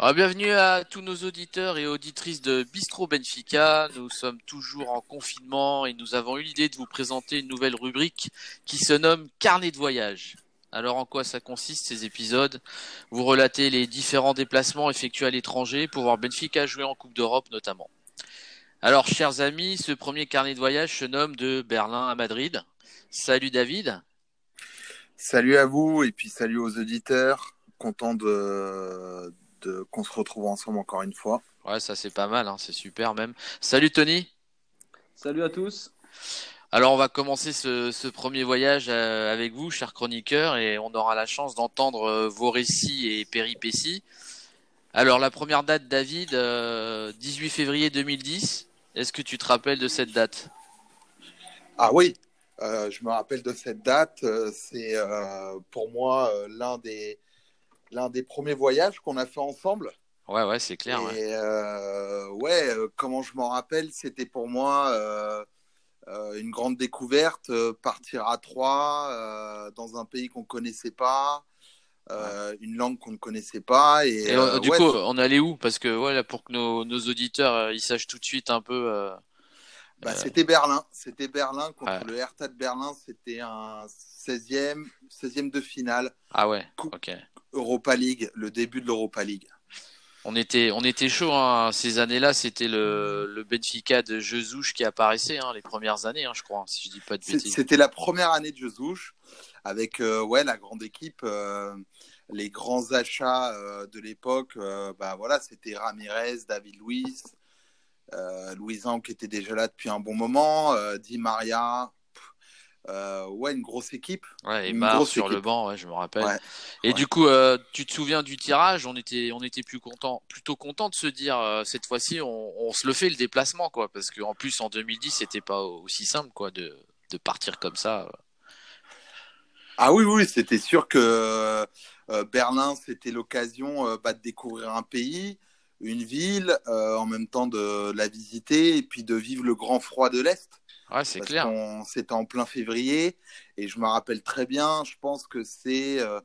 Alors, bienvenue à tous nos auditeurs et auditrices de Bistro Benfica. Nous sommes toujours en confinement et nous avons eu l'idée de vous présenter une nouvelle rubrique qui se nomme Carnet de voyage. Alors en quoi ça consiste ces épisodes? Vous relatez les différents déplacements effectués à l'étranger pour voir Benfica jouer en Coupe d'Europe notamment. Alors chers amis, ce premier carnet de voyage se nomme de Berlin à Madrid. Salut David. Salut à vous et puis salut aux auditeurs. Content de, qu'on se retrouve ensemble encore une fois. Ouais, ça c'est pas mal, hein, c'est super même. Salut Tony. Salut à tous. Alors on va commencer ce, premier voyage euh, avec vous, chers chroniqueurs, et on aura la chance d'entendre euh, vos récits et péripéties. Alors la première date, David, 18 euh, février 2010. Est-ce que tu te rappelles de cette date? Ah oui, je me rappelle de cette date. C'est pour moi l'un des l'un des premiers voyages qu'on a fait ensemble. Ouais, ouais, c'est clair. Et ouais, euh, ouais euh, comment je m'en rappelle, c'était pour moi euh, une grande découverte, partir à trois dans un pays qu'on connaissait pas. une langue qu'on ne connaissait pas et, du coup on allait où? Parce que voilà pour que nos, nos auditeurs ils sachent tout de suite un peu bah, c'était Berlin c'était Berlin contre le Hertha de Berlin c'était un 16e 16e de finale ah ouais ok Europa League, le début de l'Europa League. On était, on était chaud hein. ces années-là. C'était le, le, Benfica de Jesus qui apparaissait hein, les premières années, hein, je crois, si je dis pas de bêtises. C'était la première année de Jesus avec euh, ouais la grande équipe, euh, les grands achats euh, de l'époque. bah voilà, c'était Ramirez, David Luiz, Louisan qui était déjà là depuis un bon moment, Di Maria, euh, ouais, une grosse équipe. Ouais, et Mar sur le banc, ouais, je me rappelle. et du coup, euh, tu te souviens du tirage? On était, on était plus content, plutôt content de se dire euh, cette fois-ci, on, se le fait le déplacement, quoi, parce qu'en plus en 2010, c'était pas aussi simple, quoi, de, de partir comme ça. Ah oui, oui, c'était sûr que Berlin, c'était l'occasion bah, de découvrir un pays, une ville, en même temps de la visiter et puis de vivre le grand froid de l'Est. Ouais, c'est clair. C'était en plein février et je me rappelle très bien. Je pense que c'est euh,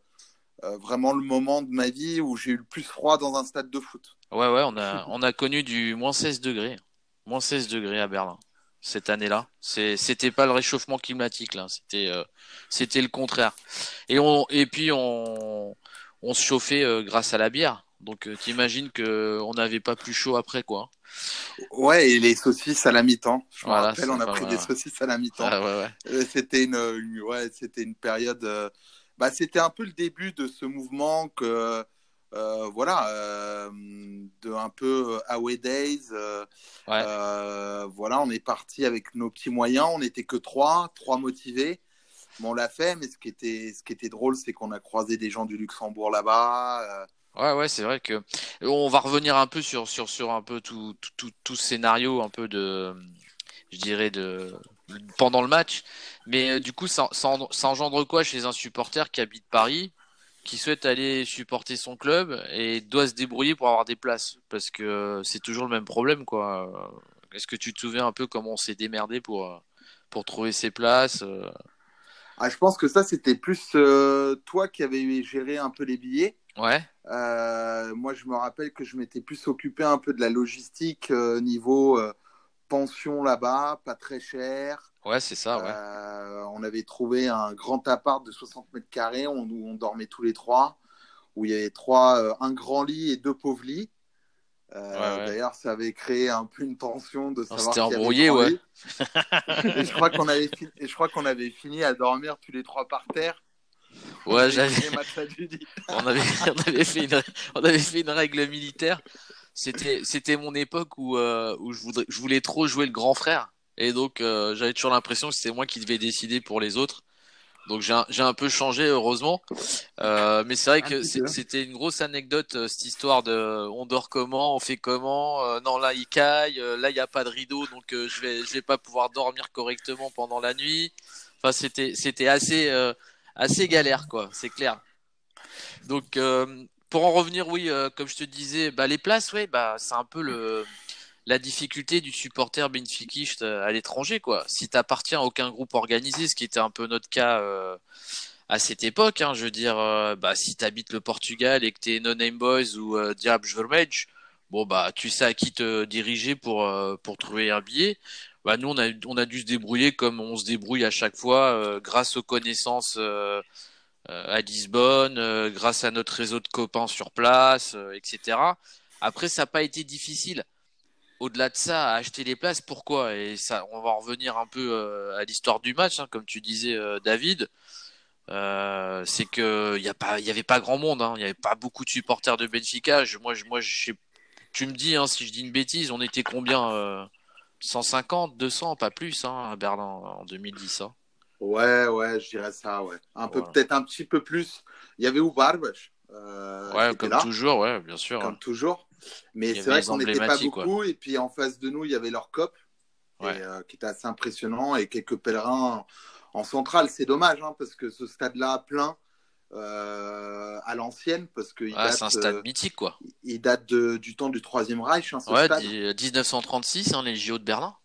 euh, vraiment le moment de ma vie où j'ai eu le plus froid dans un stade de foot. Ouais, ouais, on a, on a connu du moins 16 degrés. Moins 16 degrés à Berlin cette année-là. C'était pas le réchauffement climatique là, c'était euh, c'était le contraire. Et on et puis on on se chauffait grâce à la bière. Donc t'imagines que on n'avait pas plus chaud après quoi. Ouais, et les saucisses à la mi-temps. Je me rappelle, on a pris des saucisses à la mi-temps. Ah, ouais, ouais. C'était une, ouais, c'était une période. Euh, bah, c'était un peu le début de ce mouvement que, euh, voilà, euh, de un peu away days. voilà, on est parti avec nos petits moyens. On n'était que trois, trois motivés. Bon, on l'a fait, mais ce qui était, ce qui était drôle, c'est qu'on a croisé des gens du Luxembourg là-bas. Ouais, ouais, c'est vrai que on va revenir un peu sur sur sur un peu tout tout tout, ce scénario un peu de je dirais de pendant le match, mais euh, du coup ça, ça, engendre quoi chez un supporter qui habite Paris, qui souhaite aller supporter son club et doit se débrouiller pour avoir des places? Parce que euh, c'est toujours le même problème quoi. Est-ce que tu te souviens un peu comment on s'est démerdé pour euh, pour trouver ses places ah, je pense que ça c'était plus toi qui avais géré un peu les billets. Ouais. Euh, moi, je me rappelle que je m'étais plus occupé un peu de la logistique euh, niveau euh, pension là-bas, pas très cher. Ouais, c'est ça, ouais. on avait trouvé un grand appart de 60 mètres carrés où on, dormait tous les trois, où il y avait trois, un grand lit et deux pauvres lits. D'ailleurs, ça avait créé un peu une tension de savoir. C'était embrouillé, ouais. et je crois qu'on avait, je crois qu'on avait fini à dormir tous les trois par terre. Ouais, j'avais. on, avait, on, avait fait une, on avait fait une règle militaire. C'était, c'était mon époque où, euh, où je, voudrais, je voulais trop jouer le grand frère. Et donc, euh, j'avais toujours l'impression que c'était moi qui devais décider pour les autres. Donc, j'ai un, j'ai un peu changé, heureusement. Euh, mais c'est vrai que c'était une grosse anecdote, cette histoire de on dort comment, on fait comment. Euh, non, là, il caille. là, il n'y a pas de rideau. Donc, je vais, je vais pas pouvoir dormir correctement pendant la nuit. Enfin, c'était, c'était assez assez galère, quoi, c'est clair. Donc, euh, pour en revenir, oui, euh, comme je te disais, bah, les places, ouais, bah, c'est un peu le, la difficulté du supporter benfiquiste à l'étranger, quoi. Si tu appartiens à aucun groupe organisé, ce qui était un peu notre cas euh, à cette époque. Hein, je veux dire, bah, si tu habites le Portugal et que tu es No Name Boys ou Diable Vermage, bon, bah, tu sais à qui te diriger pour, pour trouver un billet. Bah, nous, on a, on a dû se débrouiller comme on se débrouille à chaque fois, grâce aux connaissances à Lisbonne, grâce à notre réseau de copains sur place, etc. Après, ça n'a pas été difficile au-delà de ça, à acheter les places, pourquoi? Et ça, on va revenir un peu euh, à l'histoire du match, hein, comme tu disais, euh, David. Euh, c'est que il y a pas, il y avait pas grand monde, hein. il n'y avait pas beaucoup de supporters de Benfica. moi, moi, tu me dis hein, si je dis une bêtise, on était combien 150, 200, pas plus à Berlin en 2010. Ouais, ouais, je dirais ça, ouais. Un peu, peut-être un petit peu plus. Il y avait où Barbach Ouais, comme toujours, ouais, bien sûr. Comme toujours. Mais c'est vrai qu'on n'était pas beaucoup. Et puis en face de nous, il y avait leur COP, euh, qui était assez impressionnant, et quelques pèlerins en centrale. C'est dommage, hein, parce que ce stade-là plein. Euh, à l'ancienne parce que c'est un stade euh, mythique quoi. Il date du temps du Troisième Reich. Hein, ouais, 1936, hein, les JO de Berlin.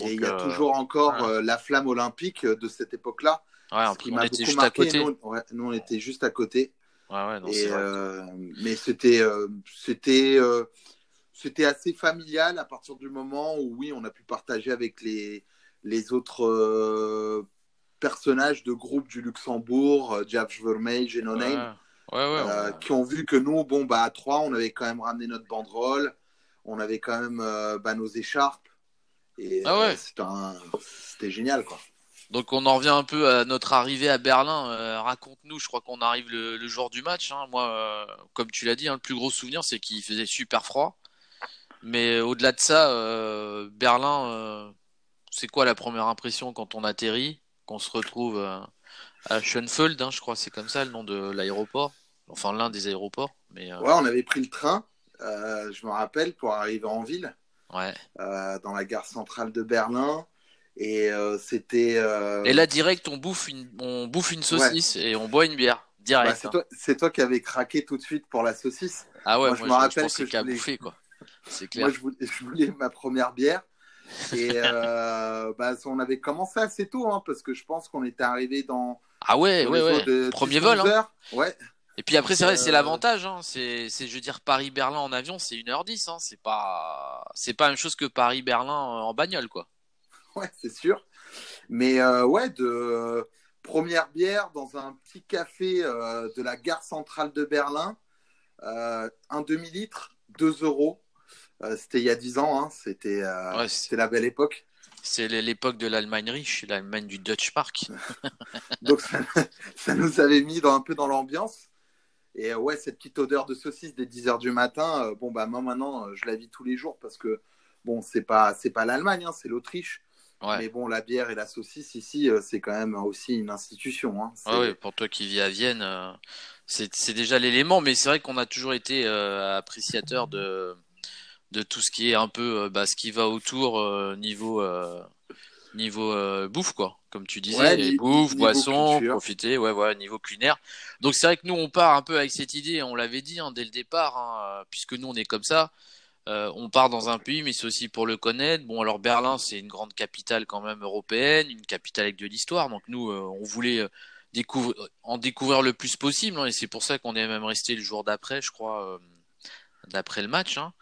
et il y a toujours encore la flamme olympique de cette époque-là. Ouais, qui on était juste à côté. nous, on était juste à côté. Euh, mais c'était euh, c'était euh, c'était assez familial à partir du moment où oui, on a pu partager avec les les autres personnages de groupe du Luxembourg, Jeff Vermeij et No qui ont vu que nous, bon bah à trois, on avait quand même ramené notre banderole, on avait quand même bah, nos écharpes et ah c'était génial quoi. Donc on en revient un peu à notre arrivée à Berlin. Euh, raconte-nous, je crois qu'on arrive le, jour du match. Hein. Moi, euh, comme tu l'as dit, hein, le plus gros souvenir, c'est qu'il faisait super froid. Mais au-delà de ça, euh, Berlin, c'est quoi la première impression quand on atterrit, qu'on se retrouve à Schönfeld, hein, je crois, c'est comme ça le nom de l'aéroport, enfin l'un des aéroports. Mais ouais, on avait pris le train, je me rappelle, pour arriver en ville. Ouais. dans la gare centrale de Berlin. Et euh, c'était. Euh, et là, direct, on bouffe une, on bouffe une saucisse et on boit une bière. Direct. Bah, c'est, toi, qui avais craqué tout de suite pour la saucisse. Ah ouais, moi, je me rappelle que je voulais... bouffer, quoi. C'est clair. Moi, je voulais, ma première bière. Et euh, bah, on avait commencé assez tôt, hein, parce que je pense qu'on était arrivé dans. Ah ouais, ouais, ouais. Premier vol. Hein. Ouais. Et puis après, c'est vrai, c'est l'avantage. Hein. C'est, je veux dire, Paris-Berlin en avion, c'est 1h10. Hein. C'est pas, c'est pas la même chose que Paris-Berlin en bagnole, quoi ouais, c'est sûr. Mais euh, ouais, de première bière dans un petit café euh, de la gare centrale de Berlin, euh, un demi-litre, 2 euros. C'était il y a 10 ans, hein. c'était la belle époque. C'est l'époque de l'Allemagne riche, l'Allemagne du Dutch Park. Donc ça, nous avait mis dans, un peu dans l'ambiance. Et ouais, cette petite odeur de saucisse dès 10 heures du matin, bon bah moi maintenant je la vis tous les jours parce que bon c'est pas c'est pas l'Allemagne, hein, c'est l'Autriche. Mais bon, la bière et la saucisse ici, euh, c'est quand même aussi une institution. Hein. oui, pour toi qui vis à Vienne, euh, c'est déjà l'élément. Mais c'est vrai qu'on a toujours été euh, appréciateur de, de tout ce qui est un peu bah, ce qui va autour niveau, niveau bouffe, quoi. Comme tu disais, bouffe, boisson, profiter, ouais, ouais, niveau culinaire. Donc c'est vrai que nous, on part un peu avec cette idée, on l'avait dit hein, dès le départ, hein, puisque nous, on est comme ça. Euh, on part dans un pays, mais c'est aussi pour le connaître. Bon, alors Berlin, c'est une grande capitale quand même européenne, une capitale avec de l'histoire. Donc nous, euh, on voulait euh, en découvrir le plus possible. Hein, et c'est pour ça qu'on est même resté le jour d'après, je crois, d'après le match. Hein.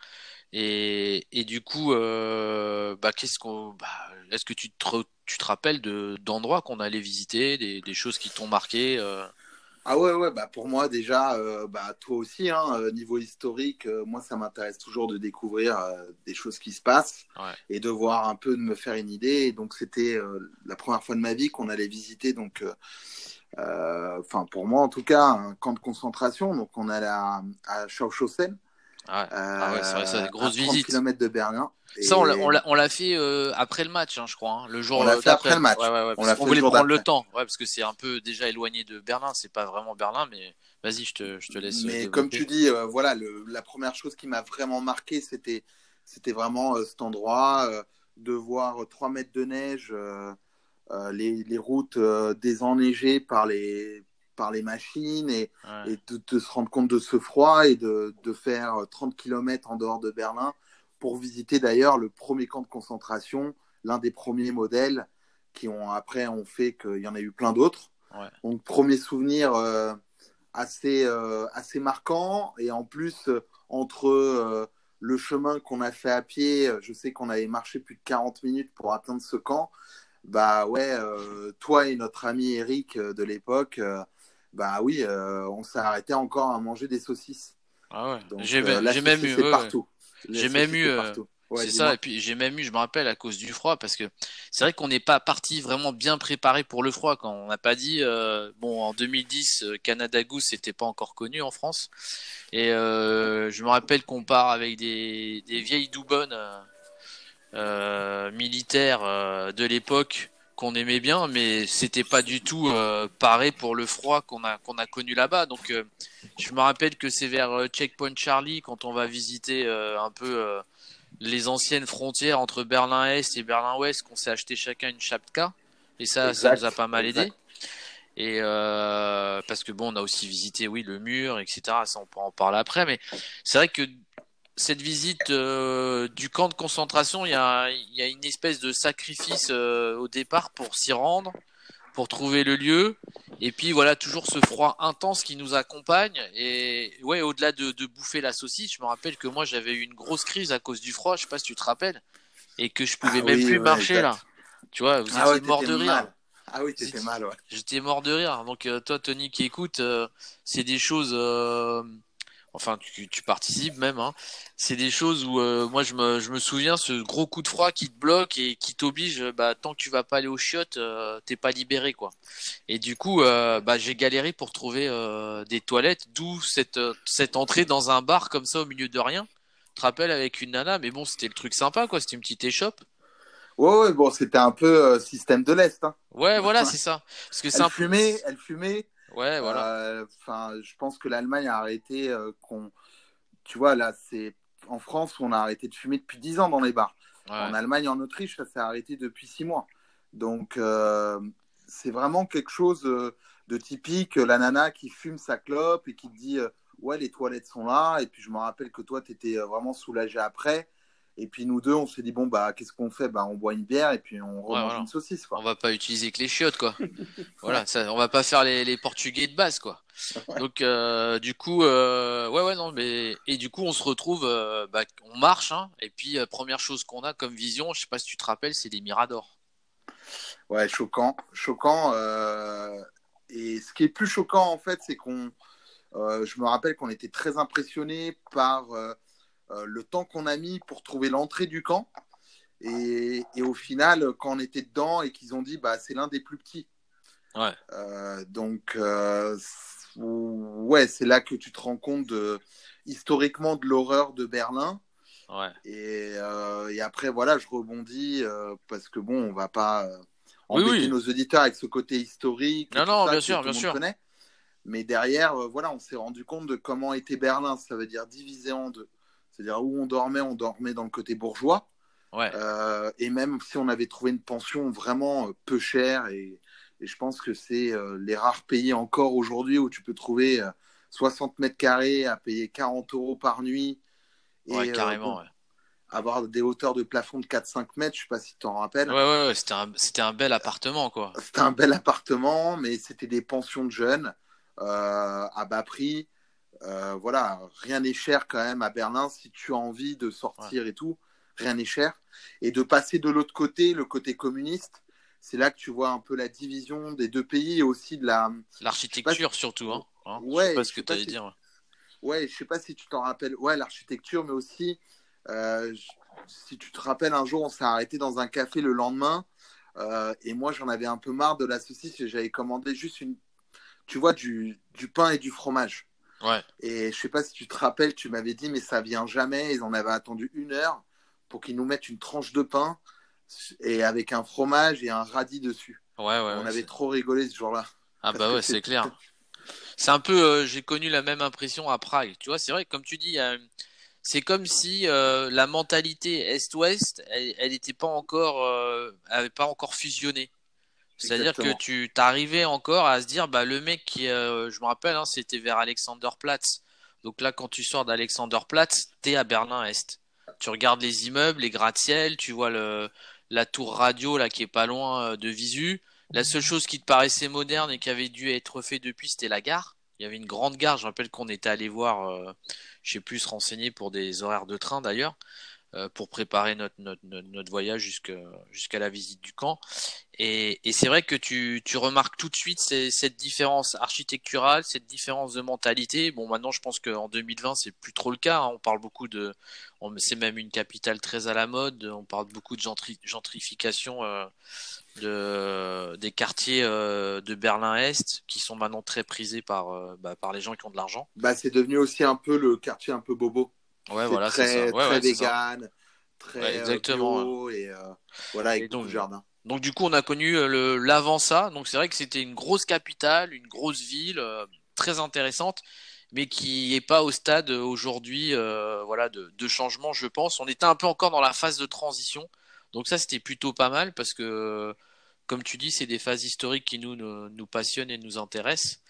Et, du coup, bah, qu'est-ce qu'on, bah, est-ce que tu te, tu te rappelles d'endroits qu'on allait visiter, des, des choses qui t'ont marqué ah ouais, ouais, bah pour moi déjà, euh, bah toi aussi, hein, euh, niveau historique, euh, moi ça m'intéresse toujours de découvrir des choses qui se passent et de voir un peu, de me faire une idée. donc c'était la première fois de ma vie qu'on allait visiter, donc, enfin pour moi en tout cas, un camp de concentration. Donc on allait à, à. Ah, ah ouais, c'est vrai, c'est une grosse visite. km de Berlin. Ça, on l'a fait euh, après le match, hein, je crois. Hein, le jour on l'a fait après le match. on, voulait prendre le temps, parce que c'est un peu déjà éloigné de Berlin. C'est pas vraiment Berlin, mais vas-y, je te, je te laisse. Mais comme tu dis, euh, voilà, le, la première chose qui m'a vraiment marqué, c'était, c'était vraiment euh, cet endroit, de voir 3 mètres de neige, les, les, routes désenneigées par les, par les machines et, et de, de, se rendre compte de ce froid et de, de faire 30 km en dehors de Berlin pour visiter d'ailleurs le premier camp de concentration, l'un des premiers modèles qui ont après ont fait qu'il y en a eu plein d'autres. Donc, premier souvenir assez, assez marquant. Et en plus, entre le chemin qu'on a fait à pied, je sais qu'on avait marché plus de 40 minutes pour atteindre ce camp. Bah ouais, toi et notre ami Eric de l'époque, bah oui, on s'est arrêté encore à manger des saucisses. Ah ouais. J'ai même eu. partout. J'ai même eu. c'est ça, et puis j'ai même eu, je me rappelle, à cause du froid, parce que c'est vrai qu'on n'est pas parti vraiment bien préparé pour le froid. Quand on n'a pas dit, euh, bon, en 2010, euh, Canada Goose n'était pas encore connu en France, et euh, je me rappelle qu'on part avec des, des vieilles doubonnes militaires de l'époque qu'on aimait bien, mais c'était pas du tout euh, paré pour le froid qu'on a qu'on a connu là-bas. Donc, euh, je me rappelle que c'est vers euh, Checkpoint Charlie quand on va visiter un peu les anciennes frontières entre Berlin Est et Berlin Ouest qu'on s'est acheté chacun une chapka, et ça, ça nous a pas mal aidé. Et parce que bon, on a aussi visité, oui, le mur, etc. Ça, on peut en parler après, mais c'est vrai que cette visite euh, du camp de concentration, il y a, y a, une espèce de sacrifice euh, au départ pour s'y rendre, pour trouver le lieu. Et puis voilà, toujours ce froid intense qui nous accompagne. Et ouais, au-delà de, de, bouffer la saucisse, je me rappelle que moi j'avais eu une grosse crise à cause du froid, je sais pas si tu te rappelles, et que je pouvais ah même plus marcher là. Tu vois, vous ah étiez mort de rire. Ah oui, t'étais mal, ouais. J'étais mort de rire. Donc euh, toi, Tony qui écoute, c'est des choses enfin tu, tu participes même, hein. c'est des choses où euh, moi je me, je me souviens ce gros coup de froid qui te bloque et qui t'oblige, bah, tant que tu vas pas aller au chiottes, euh, t'es pas libéré quoi. Et du coup, euh, bah, j'ai galéré pour trouver des toilettes, d'où cette, cette entrée dans un bar comme ça au milieu de rien. Tu te rappelles avec une nana, mais bon c'était le truc sympa quoi, c'était une petite échoppe. Ouais, ouais, bon, c'était un peu système de l'Est. Hein. Ouais, voilà, c'est ça. Parce que elle fumait, elle fumait, Ouais, voilà. Euh, enfin, je pense que l'Allemagne a arrêté euh, qu'on. Tu vois, là, c'est en France, on a arrêté de fumer depuis 10 ans dans les bars. En Allemagne, en Autriche, ça s'est arrêté depuis 6 mois. Donc, euh, c'est vraiment quelque chose de typique. La nana qui fume sa clope et qui te dit Ouais, les toilettes sont là. Et puis, je me rappelle que toi, tu étais vraiment soulagé après. Et puis nous deux, on s'est dit bon bah qu'est-ce qu'on fait? Bah on boit une bière et puis on remange une saucisse quoi. On va pas utiliser que les chiottes quoi. voilà, ça, on va pas faire les, les Portugais de base quoi. Donc euh, du coup, euh, ouais ouais non mais et du coup on se retrouve, euh, bah, on marche hein, et puis première chose qu'on a comme vision, je sais pas si tu te rappelles, c'est des miradors. Ouais choquant, choquant. Et ce qui est plus choquant en fait, c'est qu'on, je me rappelle qu'on était très impressionné par le temps qu'on a mis pour trouver l'entrée du camp. Et, au final, quand on était dedans et qu'ils ont dit, bah, c'est l'un des plus petits. Ouais. Euh, donc, euh, ouais, c'est là que tu te rends compte de, historiquement de l'horreur de Berlin. Ouais. Et, et, après, voilà, je rebondis parce que bon, on va pas embêter nos auditeurs avec ce côté historique. Non, non, bien sûr, bien sûr. Connaît. Mais derrière, voilà, on s'est rendu compte de comment était Berlin. Ça veut dire divisé en deux. C'est-à-dire où on dormait, on dormait dans le côté bourgeois. Ouais. Euh, et même si on avait trouvé une pension vraiment euh, peu chère, et, et je pense que c'est euh, les rares pays encore aujourd'hui où tu peux trouver 60 mètres carrés à payer 40 euros par nuit. Et, ouais, carrément, ouais. Avoir des hauteurs de plafond de 4-5 mètres, je sais pas si tu t'en rappelles. Ouais, ouais, ouais c'était un, un, bel appartement, quoi. C'était un bel appartement, mais c'était des pensions de jeunes à bas prix. Euh, voilà, rien n'est cher quand même à Berlin si tu as envie de sortir et tout, rien n'est cher. Et de passer de l'autre côté, le côté communiste, c'est là que tu vois un peu la division des deux pays et aussi de la. L'architecture surtout, hein. hein ouais. Je sais pas ce que tu allais dire. Ouais, je sais pas si tu t'en rappelles. Ouais, l'architecture, mais aussi, euh, si tu te rappelles, un jour, on s'est arrêté dans un café le lendemain. Euh, et moi, j'en avais un peu marre de la saucisse et j'avais commandé juste une, tu vois, du, du pain et du fromage. Ouais. Et je sais pas si tu te rappelles, tu m'avais dit, mais ça vient jamais. Ils en avaient attendu une heure pour qu'ils nous mettent une tranche de pain et avec un fromage et un radis dessus. Ouais, ouais. On avait trop rigolé ce jour-là. Ah bah ouais, c'est clair. C'est un peu, euh, j'ai connu la même impression à Prague. Tu vois, c'est vrai, comme tu dis, c'est comme si euh, la mentalité Est-Ouest, elle n'était pas encore, euh, avait pas encore fusionné. C'est-à-dire que tu t'arrivais encore à se dire, bah, le mec qui, euh, je me rappelle, hein, c'était vers Alexanderplatz. Donc là, quand tu sors d'Alexanderplatz, t'es à Berlin-Est. Tu regardes les immeubles, les gratte-ciel, tu vois le, la tour radio là qui est pas loin euh, de Visu. La seule chose qui te paraissait moderne et qui avait dû être fait depuis, c'était la gare. Il y avait une grande gare. Je rappelle qu'on était allé voir, euh, je sais plus, se renseigner pour des horaires de train d'ailleurs. Euh, pour préparer notre, notre, notre voyage jusqu'à la visite du camp. Et, et c'est vrai que tu, tu remarques tout de suite cette différence architecturale, cette différence de mentalité. Bon, maintenant, je pense qu'en 2020, c'est plus trop le cas. Hein. On parle beaucoup de, c'est même une capitale très à la mode. On parle beaucoup de gentrification euh, de, des quartiers euh, de Berlin-Est qui sont maintenant très prisés par, bah, par les gens qui ont de l'argent. Bah, c'est devenu aussi un peu le quartier un peu bobo. Ouais, voilà, c'est ça. Ouais, très vegan, très exactement. Bio et voilà, avec donc, jardin. Donc du coup, on a connu le l'avant ça. Donc c'est vrai que c'était une grosse capitale, une grosse ville, très intéressante mais qui n'est pas au stade aujourd'hui euh, voilà, de, de, changement, je pense. On était un peu encore dans la phase de transition. Donc ça, c'était plutôt pas mal parce que, comme tu dis, c'est des phases historiques qui nous, nous, passionnent et nous intéressent.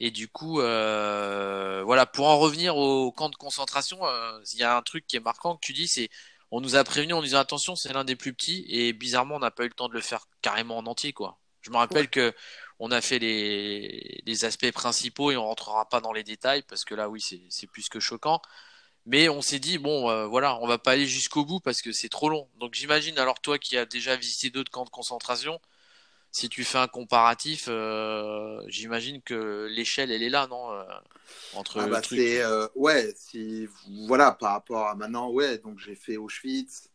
Et du coup, euh, voilà, pour en revenir au camp de concentration, euh, il y a un truc qui est marquant que tu dis, c'est on nous a prévenu en disant attention, c'est l'un des plus petits et bizarrement, on n'a pas eu le temps de le faire carrément en entier, quoi. Je me rappelle que on a fait les, les, aspects principaux et on rentrera pas dans les détails parce que là, oui, c'est plus que choquant. Mais on s'est dit bon, euh, voilà, on va pas aller jusqu'au bout parce que c'est trop long. Donc j'imagine alors toi qui as déjà visité d'autres camps de concentration, si tu fais un comparatif, euh, j'imagine que l'échelle elle est là, non euh, Entre ah bah c'est ouais, si voilà par rapport à maintenant, ouais, donc j'ai fait Auschwitz,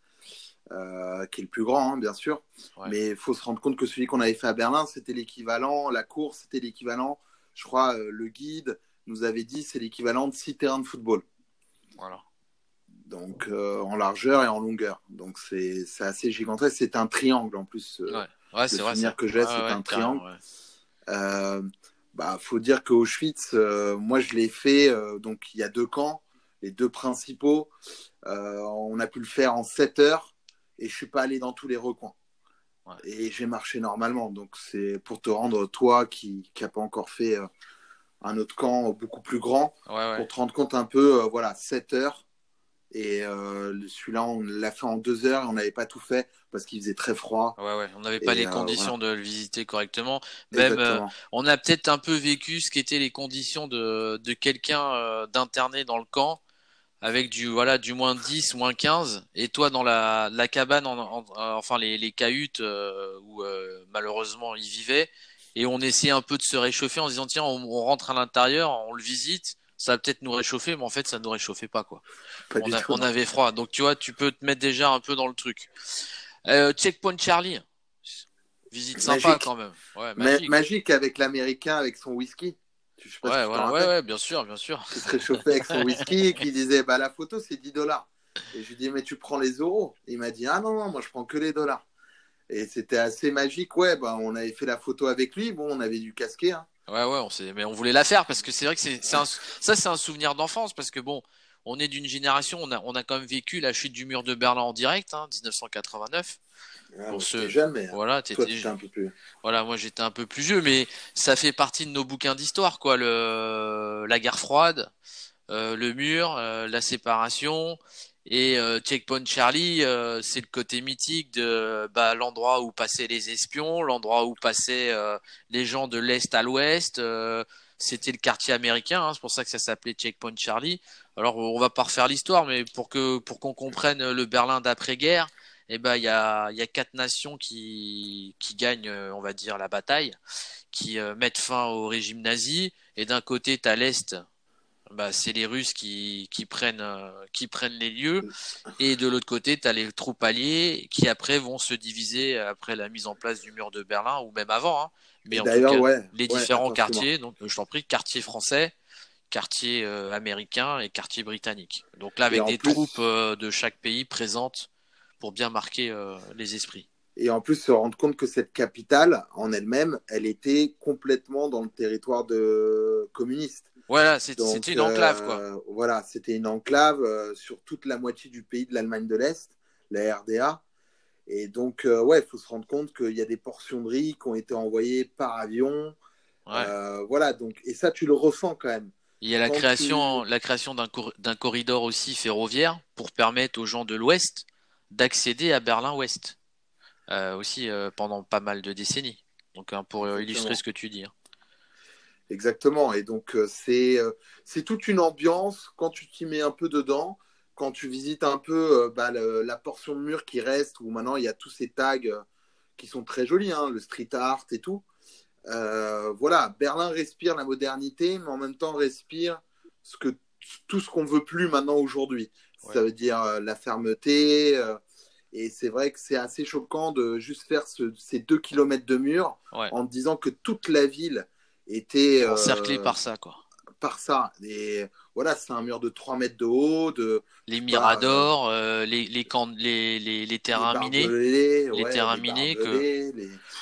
euh, qui est le plus grand, hein, bien sûr. Mais il faut se rendre compte que celui qu'on avait fait à Berlin, c'était l'équivalent, la course, c'était l'équivalent. Je crois, euh, le guide nous avait dit, c'est l'équivalent de six terrains de football. Voilà. Donc, euh, en largeur et en longueur. Donc, c'est assez gigantesque. C'est un triangle en plus. ouais, ouais c'est vrai. que j'ai, c'est un triangle. bah, faut dire qu'Auschwitz, moi, je l'ai fait. donc, il y a deux camps, les deux principaux. on a pu le faire en 7 heures et je suis pas allé dans tous les recoins. Et j'ai marché normalement. Donc c'est pour te rendre, toi qui n'a pas encore fait euh, un autre camp beaucoup plus grand, pour te rendre compte un peu, euh, voilà, 7 heures. Et euh, celui-là, on l'a fait en 2 heures et on n'avait pas tout fait parce qu'il faisait très froid. Ouais, ouais, on n'avait pas les conditions de le visiter correctement. Même, on a peut-être un peu vécu ce qu'étaient les conditions de, de quelqu'un d'interné dans le camp avec du voilà du moins 10 moins 15 et toi dans la, la cabane en, enfin les, les cahutes euh, où euh, malheureusement ils vivaient. Et on essayait un peu de se réchauffer en disant tiens on, rentre à l'intérieur on le visite ça va peut-être nous réchauffer mais en fait ça nous réchauffait pas quoi on, on, avait froid donc tu vois tu peux te mettre déjà un peu dans le truc euh, checkpoint Charlie visite sympa quand même ouais, magique. magique avec l'américain avec son whisky ouais, ouais, bien sûr, bien sûr. Qui se réchauffait avec son whisky et qui disait bah, la photo c'est 10 dollars. Et je lui dis mais tu prends les euros. il m'a dit ah non, non, moi je prends que les dollars. Et c'était assez magique, ouais. Bah, on avait fait la photo avec lui. Bon, on avait dû casquer. Hein. Ouais, ouais, on sait, mais on voulait la faire parce que c'est vrai que c'est, ça, c'est un souvenir d'enfance parce que bon, on est d'une génération, on a, on a quand même vécu la chute du mur de Berlin en direct, hein, 1989. Ah, pour ce... jamais. Hein. Voilà, Toi, un peu plus. Voilà, moi j'étais un peu plus vieux, mais ça fait partie de nos bouquins d'histoire, quoi. Le... La guerre froide, euh, le mur, euh, la séparation. Et euh, Checkpoint Charlie, euh, c'est le côté mythique de bah, l'endroit où passaient les espions, l'endroit où passaient les gens de l'est à l'ouest. C'était le quartier américain, hein, c'est pour ça que ça s'appelait Checkpoint Charlie. Alors on va pas refaire l'histoire, mais pour que pour qu'on comprenne le Berlin d'après-guerre, eh ben il y a, y a quatre nations qui, qui gagnent, euh, on va dire, la bataille, qui euh, mettent fin au régime nazi. Et d'un côté, tu as l'Est, bah, c'est les Russes qui, qui, prennent, euh, qui prennent les lieux. Et de l'autre côté, tu as les troupes alliées qui après vont se diviser après la mise en place du mur de Berlin, ou même avant. Hein. Mais en tout cas, les différents quartiers, donc je t'en prie, quartier français, quartier américain et quartier britannique. Donc là, avec des troupes de chaque pays présentes pour bien marquer euh, les esprits. Et en plus, se rendre compte que cette capitale, en elle-même, elle était complètement dans le territoire de communiste. Voilà, c'était une enclave, quoi. Euh, voilà, c'était une enclave euh, sur toute la moitié du pays de l'Allemagne de l'Est, la RDA. Et donc, ouais, il faut se rendre compte qu'il y a des portions de riz qui ont été envoyées par avion. voilà, donc, et ça, tu le ressens quand même. Il y a la création, la création d'un corridor aussi ferroviaire pour permettre aux gens de l'Ouest d'accéder à Berlin-Ouest euh, aussi euh, pendant pas mal de décennies. Donc hein, pour illustrer ce que tu dis. Hein. Exactement. Et donc c'est c'est toute une ambiance quand tu t'y mets un peu dedans quand tu visites un peu bah, la portion de mur qui reste, où maintenant il y a tous ces tags qui sont très jolis, hein, le street art et tout. Euh, voilà, Berlin respire la modernité, mais en même temps respire ce que, tout ce qu'on veut plus maintenant aujourd'hui. Ça veut dire euh, la fermeté. Euh, et c'est vrai que c'est assez choquant de juste faire ces deux kilomètres de mur en disant que toute la ville était encerclée par ça, quoi par ça. Et voilà, c'est un mur de 3 mètres de haut. De, les miradors, euh, les, les, les, les, terrains minés. Les terrains minés que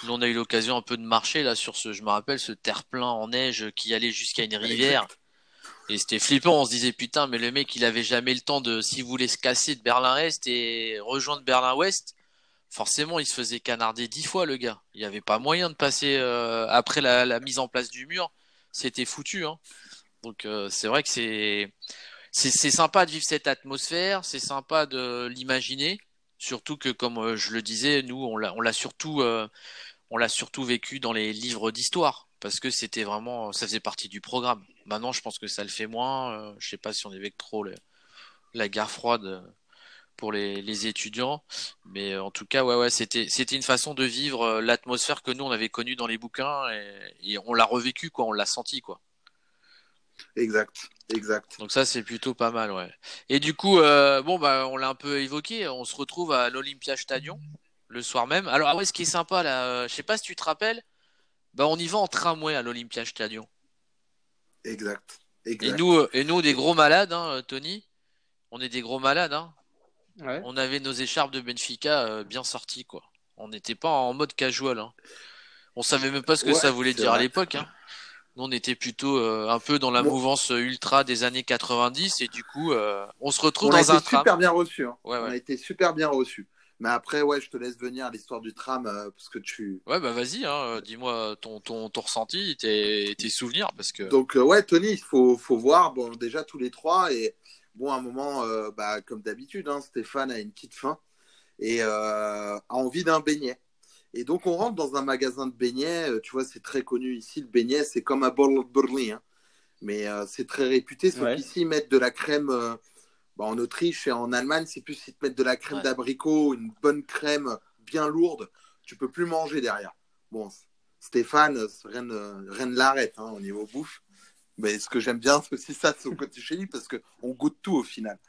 on a eu l'occasion un peu de marcher là sur ce, je me rappelle, ce terre-plein en neige qui allait jusqu'à une rivière. Et c'était flippant, on se disait putain, mais le mec il avait jamais le temps de, s'il voulait se casser de Berlin-Est et rejoindre Berlin-Ouest, forcément il se faisait canarder dix fois le gars. Il n'y avait pas moyen de passer euh, après la, mise en place du mur, c'était foutu. Hein. Donc euh, c'est vrai que c'est c'est sympa de vivre cette atmosphère, c'est sympa de l'imaginer, surtout que comme euh, je le disais, nous on l'a surtout on l'a surtout vécu dans les livres d'histoire parce que c'était vraiment ça faisait partie du programme. Maintenant, je pense que ça le fait moins. je sais pas si on évoque trop la guerre froide pour les, les, étudiants, mais en tout cas, ouais, ouais, c'était c'était une façon de vivre l'atmosphère que nous on avait connue dans les bouquins et, et on l'a revécu quoi, on l'a senti quoi. Exact, exact. Donc ça c'est plutôt pas mal, ouais. Et du coup, euh, bon bah on l'a un peu évoqué, on se retrouve à l'Olympia Stadion le soir même. Alors ah ouais, ce qui est sympa là, euh, je sais pas si tu te rappelles, bah on y va en tramway à l'Olympia Stadion. Exact. exact. Et nous, euh, et nous des gros malades, hein, Tony. On est des gros malades, hein. Ouais. On avait nos écharpes de Benfica bien sorties, quoi. On n'était pas en mode casual. Hein. On savait même pas ce que ça voulait dire à l'époque. Hein. Nous, on était plutôt euh, un peu dans la mouvance ultra des années 90 et du coup, euh, on se retrouve dans un tram. super bien reçu. Hein. On a été super bien reçu. Mais après, ouais, je te laisse venir l'histoire du tram euh, parce que tu. Ouais, bah vas-y, hein, dis-moi ton, ton, ton, ressenti, tes, tes souvenirs. Parce que... Donc, ouais, Tony, il faut, faut voir, bon, déjà tous les trois. Et bon, à un moment, bah, comme d'habitude, hein, Stéphane a une petite faim et a envie d'un beignet. Et donc, on rentre dans un magasin de beignets. Euh, tu vois, c'est très connu ici. Le beignet, c'est comme un bol Berlin. Hein. Mais euh, c'est très réputé. Sauf qu'ici, ils mettent de la crème. Euh, bah, en Autriche et en Allemagne, c'est plus ils te mettent de la crème d'abricot, une bonne crème bien lourde. Tu peux plus manger derrière. Bon, Stéphane, rien ne, l'arrête hein, au niveau bouffe. Mais ce que j'aime bien, c'est aussi ça, c'est au côté chez lui, parce qu'on goûte tout au final.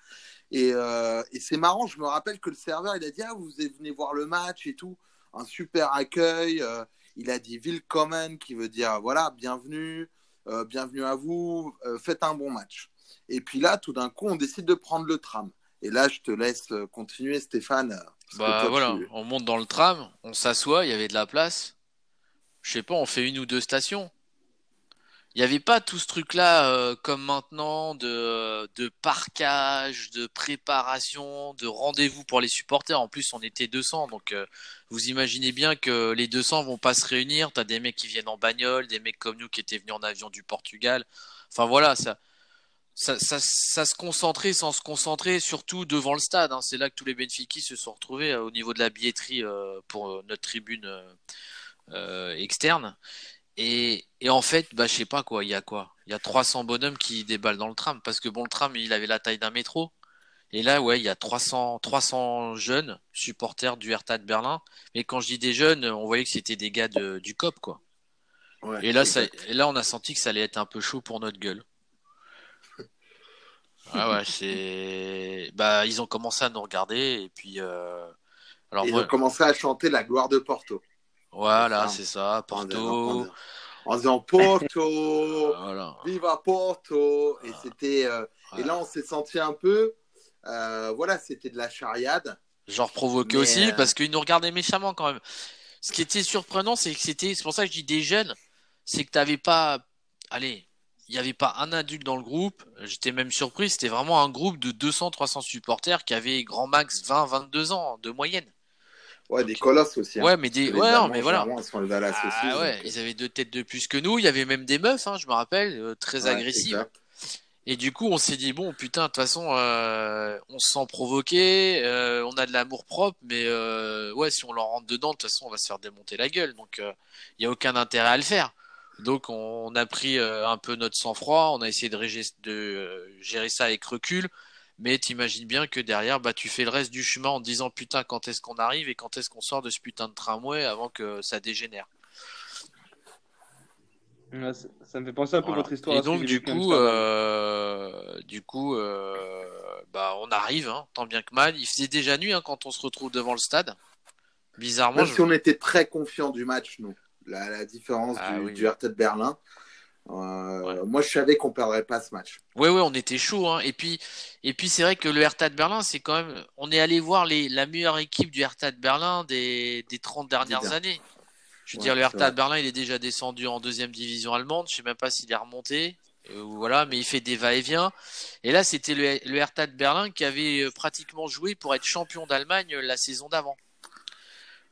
Et, et c'est marrant, je me rappelle que le serveur, il a dit Ah, vous venez voir le match et tout un super accueil. Euh, il a dit Willkommen, qui veut dire voilà, bienvenue, euh, bienvenue à vous, euh, faites un bon match. Et puis là, tout d'un coup, on décide de prendre le tram. Et là, je te laisse continuer, Stéphane. Bah voilà, on monte dans le tram, on s'assoit, il y avait de la place. Je sais pas, on fait une ou deux stations il n'y avait pas tout ce truc-là euh, comme maintenant de, de parquage, de préparation, de rendez-vous pour les supporters. En plus, on était 200, donc euh, vous imaginez bien que les 200 vont pas se réunir. Tu as des mecs qui viennent en bagnole, des mecs comme nous qui étaient venus en avion du Portugal. Enfin voilà, ça, ça, ça, se concentrait sans se concentrer, surtout devant le stade. Hein. C'est là que tous les Benfica se sont retrouvés euh, au niveau de la billetterie pour notre tribune externe. Et, en fait, bah, je sais pas quoi, il y a quoi? Il y a 300 bonhommes qui déballent dans le tram parce que bon, le tram, il avait la taille d'un métro. Et là, ouais, il y a 300, 300 jeunes supporters du Hertha de Berlin. Mais quand je dis des jeunes, on voyait que c'était des gars du COP, quoi. et, là, ça, et là, on a senti que ça allait être un peu chaud pour notre gueule. Ah ouais, c'est. Bah, ils ont commencé à nous regarder et puis. Euh... Alors, ils ont commencé à chanter la gloire de Porto. Voilà, c'est ça, Porto. En disant Porto, viva Porto. Et c'était, euh, et là on s'est senti un peu, euh, voilà, c'était de la chariade. Genre provoqué aussi, euh, parce qu'ils nous regardaient méchamment quand même. Ce qui était surprenant, c'est que c'était, c'est pour ça que je dis des jeunes, c'est que t'avais pas, allez, il n'y avait pas un adulte dans le groupe. J'étais même surpris, c'était vraiment un groupe de 200-300 supporters qui avaient grand max 20-22 ans de moyenne. Ouais, des colosses aussi. Hein. Ouais, mais des. Ouais, non, mais voilà. ah, ouais, ils avaient deux têtes de plus que nous. Il y avait même des meufs, hein, je me rappelle, euh, très agressives. Et du coup, on s'est dit bon, putain, de toute façon, euh, on se sent provoqué, euh, on a de l'amour propre, mais euh, ouais, si on leur rentre dedans, de toute façon, on va se faire démonter la gueule. Donc, il n'y a aucun intérêt à le faire. Donc, on, a pris un peu notre sang-froid, on a essayé de, de gérer ça avec recul. Mais t'imagines bien que derrière, bah, tu fais le reste du chemin en te disant putain, quand est-ce qu'on arrive et quand est-ce qu'on sort de ce putain de tramway avant que ça dégénère ça, me fait penser un peu à votre histoire. Et donc du coup, euh, du coup, euh, bah on arrive, hein, tant bien que mal. Il faisait déjà nuit hein, quand on se retrouve devant le stade. Bizarrement. Même si on était très confiant du match, nous. La, différence ah du, RT de Berlin. Euh, moi, je savais qu'on perdrait pas ce match. Oui, oui, on était chaud. Hein. Et puis, et puis c'est vrai que le Hertha de Berlin, c'est quand même. On est allé voir les, la meilleure équipe du Hertha de Berlin des, des 30 dernières années. Je veux dire, le Hertha de Berlin, il est déjà descendu en deuxième division allemande. Je sais même pas s'il est remonté. Euh, voilà, mais il fait des va-et-vient. Et là, c'était le, le Hertha de Berlin qui avait euh, pratiquement joué pour être champion d'Allemagne euh, la saison d'avant.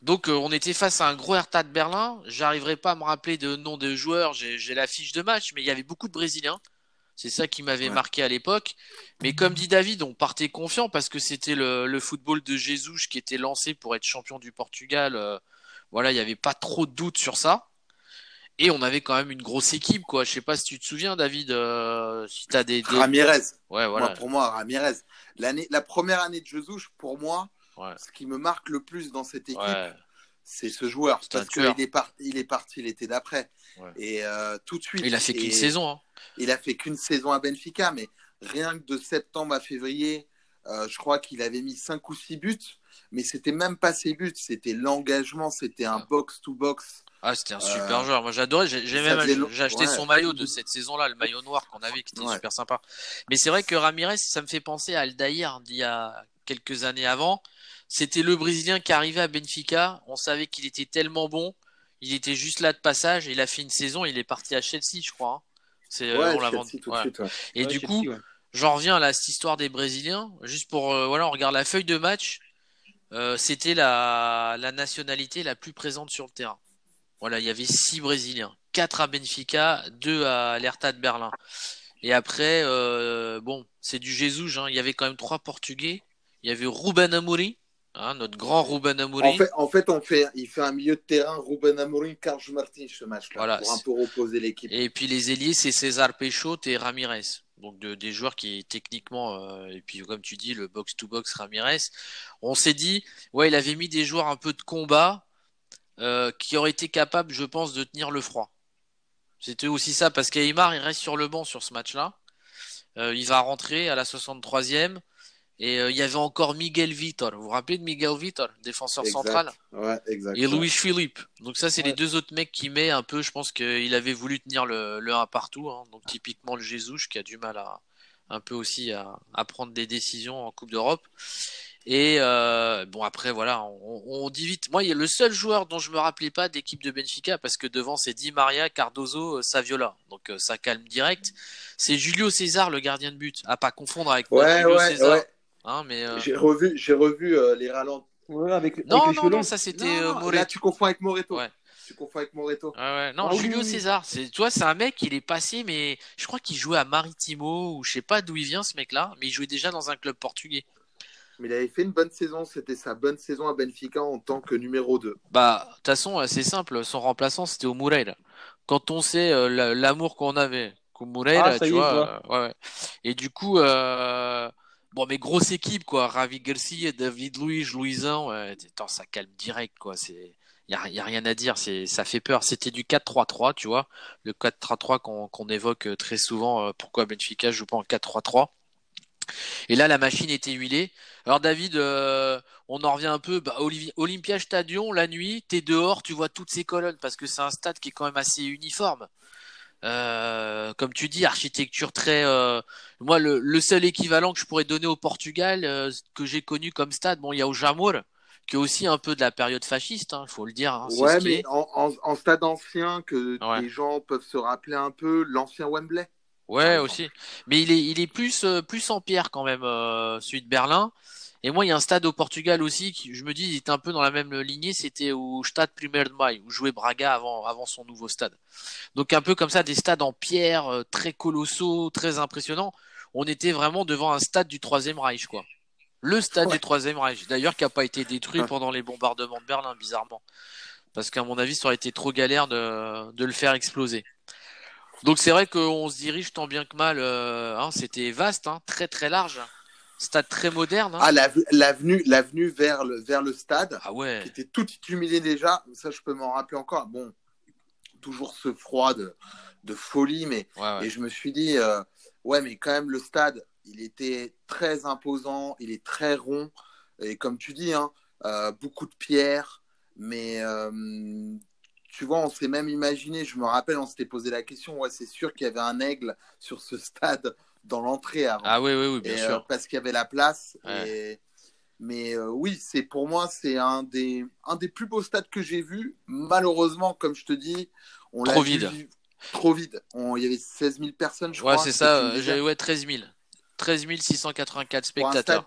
Donc, on était face à un gros Hertha de Berlin. J'arriverai pas à me rappeler de nom de joueurs. J'ai la fiche de match, mais il y avait beaucoup de Brésiliens. C'est ça qui m'avait marqué à l'époque. Mais comme dit David, on partait confiant parce que c'était le, football de Jesus qui était lancé pour être champion du Portugal. Voilà, il n'y avait pas trop de doutes sur ça. Et on avait quand même une grosse équipe, quoi. Je sais pas si tu te souviens, David, euh, si tu as des, Ramirez. Ouais, voilà. pour moi, Ramirez. L'année, la première année de Jesus, pour moi, ce qui me marque le plus dans cette équipe, c'est ce joueur. parce qu'il est, il est parti l'été d'après. Et euh, tout de suite. Il a fait qu'une saison. Hein. Il a fait qu'une saison à Benfica, mais rien que de septembre à février, euh, je crois qu'il avait mis 5 ou 6 buts mais c'était même pas ses buts, c'était l'engagement, c'était un box-to-box. Ah, c'était un super euh, joueur. Moi, j'adorais. J'ai même j'ai acheté son maillot de cette saison-là, le maillot noir qu'on avait, qui était super sympa. Mais c'est vrai que Ramirez, ça me fait penser à Aldaïr d'il y a quelques années avant. C'était le Brésilien qui arrivait à Benfica. On savait qu'il était tellement bon. Il était juste là de passage. Il a fait une saison. Il est parti à Chelsea, je crois. Hein. C'est euh, on l'a vendu. Et du coup, j'en reviens à cette histoire des Brésiliens. Juste pour euh, voilà, on regarde la feuille de match. Euh, c'était la, nationalité la plus présente sur le terrain. Voilà, il y avait six Brésiliens, quatre à Benfica, deux à l'Hertha de Berlin. Et après, euh, bon, c'est du Jesus. Hein. Il y avait quand même trois Portugais. Il y avait Ruben Amorim, hein, notre grand Ruben Amorim. En fait, en fait, on fait, il fait un milieu de terrain Ruben Amorim, Carlos Martins ce match-là, pour un peu reposer l'équipe. Et puis les ailiers, c'est César Peixoto et Ramirez. Donc de, des joueurs qui techniquement euh, et puis comme tu dis le box to box Ramirez. On s'est dit ouais il avait mis des joueurs un peu de combat euh, qui auraient été capables je pense de tenir le froid. C'était aussi ça parce qu'Aymar il reste sur le banc sur ce match là euh, il va rentrer à la 63e et il y avait encore Miguel Vitor. Vous vous rappelez de Miguel Vitor, défenseur central? Ouais, Et Louis Philippe. Donc ça, c'est les deux autres mecs qui met un peu. Je pense qu'il avait voulu tenir le, le 1 partout. Hein. Donc typiquement le Jesus qui a du mal à un peu aussi à, à prendre des décisions en Coupe d'Europe. Et euh, bon après voilà, on, on, dit vite. Moi, il y a le seul joueur dont je me rappelais pas d'équipe de Benfica parce que devant c'est Di Maria, Cardozo, Saviola. Donc euh, ça calme direct. C'est Julio César, le gardien de but. À pas confondre avec ouais, Julio ouais, César. Ouais. Hein, mais euh, J'ai revu, j'ai revu euh, les ralentis. Ouais, avec, non, non, non, ça c'était euh, Moreto. Là, tu confonds avec Moreto. Ouais. Tu confonds avec Moreto. Ouais, ouais. Non, ah Julio César. C'est, toi, c'est un mec, il est passé, mais je crois qu'il jouait à Maritimo ou je sais pas d'où il vient ce mec-là, mais il jouait déjà dans un club portugais. Mais il avait fait une bonne saison, c'était sa bonne saison à Benfica en tant que numéro 2. Bah, de toute façon, c'est simple, son remplaçant c'était au Moreira. Quand on sait l'amour qu'on avait, Moreira, ah, tu vois, ouais, Et du coup, euh, Bon, mais grosse équipe, quoi. Ravi Garcia, David Luiz, Louisan, ouais, ça calme direct, quoi. C'est, y a, rien à dire, ça fait peur. C'était du 4-3-3, tu vois. Le 4-3-3 qu'on, qu'on évoque euh, très souvent. Euh, pourquoi Benfica joue pas en 4-3-3? Et là, la machine était huilée. Alors, David, euh, on en revient un peu. Bah, Olympia Stadion, la nuit, t'es dehors, tu vois toutes ces colonnes parce que c'est un stade qui est quand même assez uniforme. Euh, comme tu dis, architecture très. Euh, moi, le, le, seul équivalent que je pourrais donner au Portugal, euh, que j'ai connu comme stade, bon, il y a au Jamor, qui est aussi un peu de la période fasciste, il hein, faut le dire. Hein, ouais, mais en, en, en, stade ancien, que les gens peuvent se rappeler un peu, l'ancien Wembley. Ouais, aussi. Mais il est, il est plus, plus en pierre quand même, celui de Berlin. Et moi, il y a un stade au Portugal aussi qui, je me dis, il était un peu dans la même lignée. C'était au Stade Primeiro de Maio, où jouait Braga avant, avant son nouveau stade. Donc un peu comme ça, des stades en pierre, euh, très colossaux, très impressionnants. On était vraiment devant un stade du Troisième Reich, quoi. Le stade du Troisième Reich, d'ailleurs, qui n'a pas été détruit pendant les bombardements de Berlin, bizarrement. Parce qu'à mon avis, ça aurait été trop galère de, de le faire exploser. Donc c'est vrai qu'on se dirige tant bien que mal. Euh, hein, C'était vaste, hein, très très large. Stade très moderne. Hein. Ah, l'avenue, l'avenue vers le, vers le stade, ah ouais. qui était tout illuminé déjà. Ça, je peux m'en rappeler encore. Bon, toujours ce froid de, de folie, mais et je me suis dit, euh, ouais, mais quand même le stade, il était très imposant, il est très rond et comme tu dis, hein, euh, beaucoup de pierres, mais tu vois, on s'est même imaginé, je me rappelle, on s'était posé la question, ouais, c'est sûr qu'il y avait un aigle sur ce stade dans l'entrée avant. Ah oui, oui, oui, bien euh, sûr. parce qu'il y avait la place. Mais euh, oui, c'est pour moi, c'est un des, un des plus beaux stades que j'ai vu. Malheureusement, comme je te dis, on trop vide. trop vide. il y avait 16 000 personnes, je ouais, crois. Ouais, c'est ça. J'ai ouais, 13 000. 13 684 spectateurs.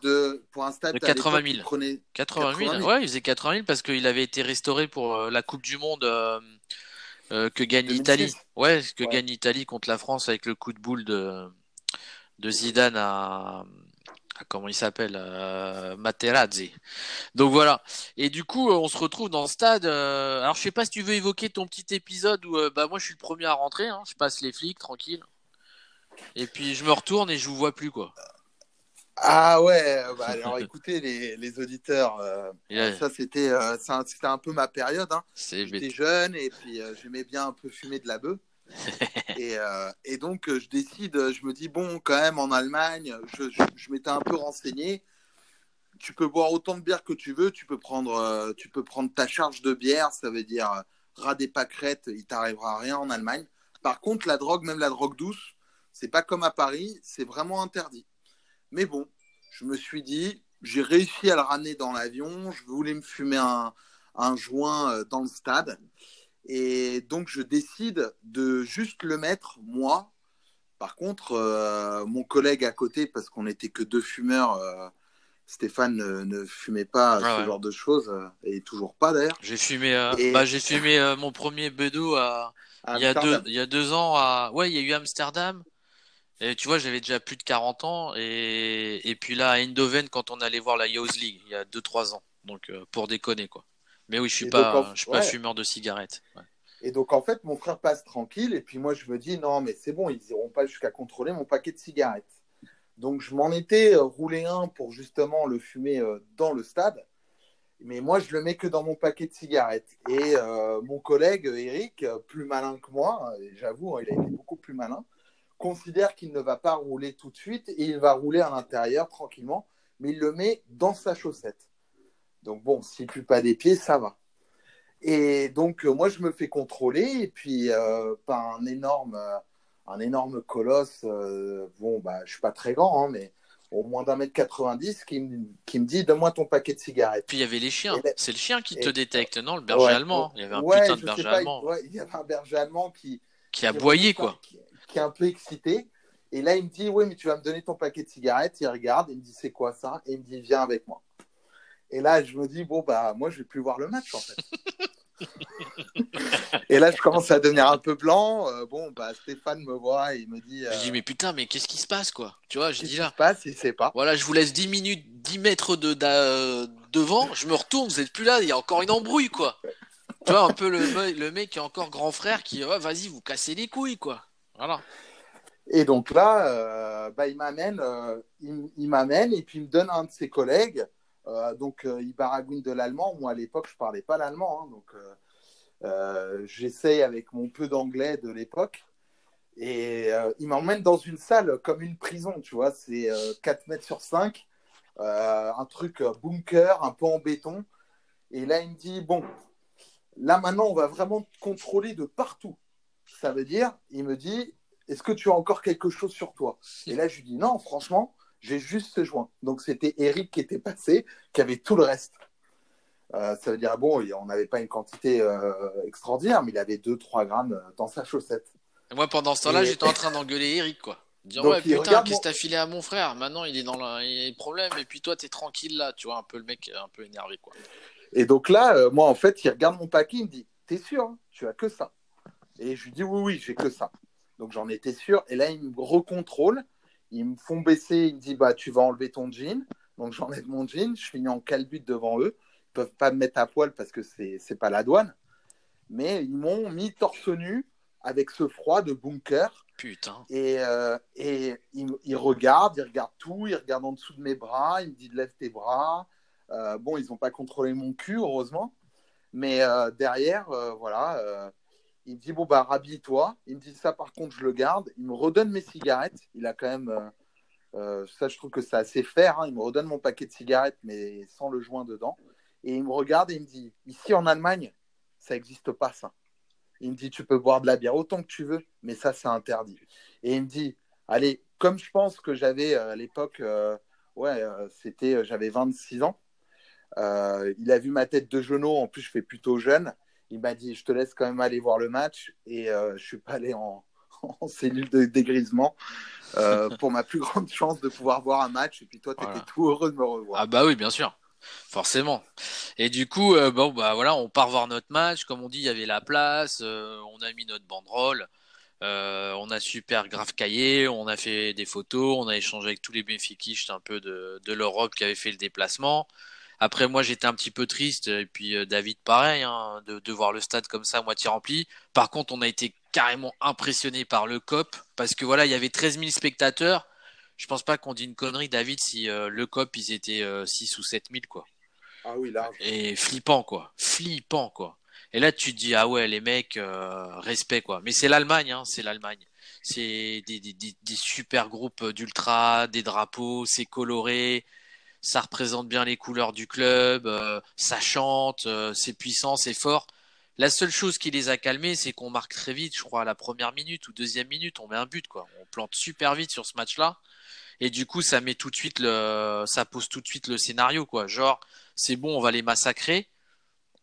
Pour un stade de, 80 000. 80 000. Ouais, il faisait 80 000 parce qu'il avait été restauré pour euh, la Coupe du Monde euh, euh, que gagne l'Italie. Ouais, que gagne l'Italie contre la France avec le coup de boule de, de Zidane à, comment il s'appelle Materazzi. Donc voilà. Et du coup, on se retrouve dans le stade. alors je sais pas si tu veux évoquer ton petit épisode où bah moi je suis le premier à rentrer. Hein. je passe les flics tranquille. Et puis je me retourne et je vous vois plus quoi. Ah ouais, bah, alors écoutez les, les auditeurs, euh, ça c'était euh, un peu ma période. Hein. J'étais jeune et puis euh, j'aimais bien un peu fumer de la bœuf. et, et, donc je décide, je me dis bon quand même en Allemagne, je, m'étais un peu renseigné. Tu peux boire autant de bière que tu veux, tu peux prendre, tu peux prendre ta charge de bière, ça veut dire ras des pâquerettes, il t'arrivera rien en Allemagne. Par contre la drogue, même la drogue douce, c'est pas comme à Paris, c'est vraiment interdit. Mais bon, je me suis dit, j'ai réussi à le ramener dans l'avion, je voulais me fumer un, joint euh, dans le stade. Et donc, je décide de juste le mettre, moi. Par contre, euh, mon collègue à côté, parce qu'on n'était que deux fumeurs, euh, Stéphane ne, fumait pas ah ce genre de choses, et toujours pas d'ailleurs. J'ai fumé, bah, j'ai fumé mon premier bedo il, y a deux, il y a deux ans. À... Ouais, il y a eu Amsterdam. Et tu vois, j'avais déjà plus de 40 ans. Et, et puis là, à Eindhoven, quand on allait voir la Youth League, il y a 2-3 ans. Donc, euh, pour déconner, quoi. Mais oui, je suis pas, je suis pas fumeur de cigarettes. Et donc, en fait, mon frère passe tranquille. Et puis, moi, je me dis, non, mais c'est bon, ils iront pas jusqu'à contrôler mon paquet de cigarettes. Donc, je m'en étais euh, roulé un pour justement le fumer euh, dans le stade. Mais moi, je le mets que dans mon paquet de cigarettes. Et mon collègue Eric, plus malin que moi, j'avoue, hein, il a été beaucoup plus malin, considère qu'il ne va pas rouler tout de suite et il va rouler à l'intérieur tranquillement, mais il le met dans sa chaussette. Donc bon, s'il ne pue pas des pieds, ça va. Et donc euh, moi je me fais contrôler et puis euh, par un énorme, euh, un énorme colosse. bon bah je suis pas très grand, hein, mais au moins d'un mètre 90 qui, me, qui me dit donne-moi ton paquet de cigarettes. Puis il y avait les chiens. C'est le chien qui te détecte, non Le berger allemand. Il y avait un putain de berger allemand. il y avait un berger allemand qui qui a boyé quoi qui est un peu excité. Et là, il me dit, oui, mais tu vas me donner ton paquet de cigarettes. Il regarde, il me dit, c'est quoi ça? Et il me dit, viens avec moi. Et là, je me dis, bon, bah, moi, je vais plus voir le match, en fait. et là, je commence à devenir un peu blanc. Euh, bon, bah, Stéphane me voit et il me dit. Je dis, euh, mais putain, mais qu'est-ce qui se passe, quoi? Tu vois, je dis là. Qu'est-ce qui se passe? Il sait pas. Voilà, je vous laisse 10 minutes, 10 mètres de, devant. Je me retourne, vous êtes plus là. Il y a encore une embrouille, quoi. tu vois, un peu le, le mec qui est encore grand frère qui, vas-y, vous cassez les couilles, quoi. Voilà. Et donc là, euh, bah, il m'amène, euh, il, m'amène et puis il me donne un de ses collègues. Euh, donc il baragouine de l'allemand. Moi à l'époque, je parlais pas l'allemand, hein, donc j'essaye avec mon peu d'anglais de l'époque. Et il m'emmène dans une salle comme une prison, tu vois, c'est 4 mètres sur 5, un truc bunker, un peu en béton. Et là, il me dit, bon, là maintenant, on va vraiment contrôler de partout. Ça veut dire, il me dit, est-ce que tu as encore quelque chose sur toi? Et là, je lui dis, non, franchement, j'ai juste ce joint. Donc, c'était Eric qui était passé, qui avait tout le reste. Euh, ça veut dire, bon, on n'avait pas une quantité euh, extraordinaire, mais il avait 2-3 grammes euh, dans sa chaussette. Et moi, pendant ce temps-là, j'étais en train d'engueuler Eric, quoi. Dire, ouais, putain, qu'est-ce que t'as filé à mon frère? Maintenant, il est dans le problème, et puis toi, t'es tranquille là, tu vois, un peu le mec un peu énervé, quoi. Et donc là, euh, moi, en fait, il regarde mon paquet, il me dit, t'es sûr hein, Tu as que ça? Et je lui dis, oui, oui, j'ai que ça. Donc j'en étais sûr, et là, il me recontrôle, ils me font baisser, il me dit, bah, tu vas enlever ton jean. Donc j'enlève mon jean, je finis en calbute devant eux. Ils peuvent pas me mettre à poil parce que c'est pas la douane. Mais ils m'ont mis torse nu avec ce froid de bunker. Putain. Et, euh, et il, regarde, il regarde tout, il regarde en dessous de mes bras, il me dit lève tes bras. Euh, bon, ils n'ont pas contrôlé mon cul, heureusement. Mais euh, derrière, voilà, il me dit bon, bah, rhabille-toi. Il me dit ça, par contre, je le garde. Il me redonne mes cigarettes. Il a quand même. ça, je trouve que c'est assez faire. Hein. Il me redonne mon paquet de cigarettes, mais sans le joint dedans. Et il me regarde et il me dit ici en Allemagne, ça n'existe pas ça. Il me dit, tu peux boire de la bière autant que tu veux, mais ça, c'est interdit. Et il me dit, allez, comme je pense que j'avais euh, à l'époque, euh, ouais, euh, c'était, j'avais 26 ans. il a vu ma tête de genou, en plus, je fais plutôt jeune. Il m'a dit, je te laisse quand même aller voir le match. Et je suis pas allé en, en cellule de dégrisement pour ma plus grande chance de pouvoir voir un match. Et puis toi, tu étais tout heureux de me revoir. Ah bah oui, bien sûr. Forcément. Et du coup, euh, bon, bah voilà, on part voir notre match. Comme on dit, il y avait la place. Euh, on a mis notre banderole. Euh, on a super grave cahier. On a fait des photos. On a échangé avec tous les bénéfices un peu de, de l'Europe qui avait fait le déplacement. Après, moi, j'étais un petit peu triste. Et puis, David, pareil, hein, de, de, voir le stade comme ça, moitié rempli. Par contre, on a été carrément impressionné par le COP. Parce que voilà, il y avait 13 000 spectateurs je pense pas qu'on dit une connerie, David, si euh, le COP, ils étaient 6 euh, ou 7 000, quoi. Ah oui, là. Et flippant, quoi. Flippant, quoi. Et là, tu te dis, ah ouais, les mecs, euh, respect, quoi. Mais c'est l'Allemagne, hein, c'est l'Allemagne. C'est des, des, des, super groupes d'ultra, des drapeaux, c'est coloré, ça représente bien les couleurs du club, ça chante, c'est puissant, c'est fort. La seule chose qui les a calmés, c'est qu'on marque très vite, je crois, à la première minute ou deuxième minute, on met un but, quoi. On plante super vite sur ce match-là. Et du coup, ça met tout de suite le, ça pose tout de suite le scénario, quoi. Genre, c'est bon, on va les massacrer.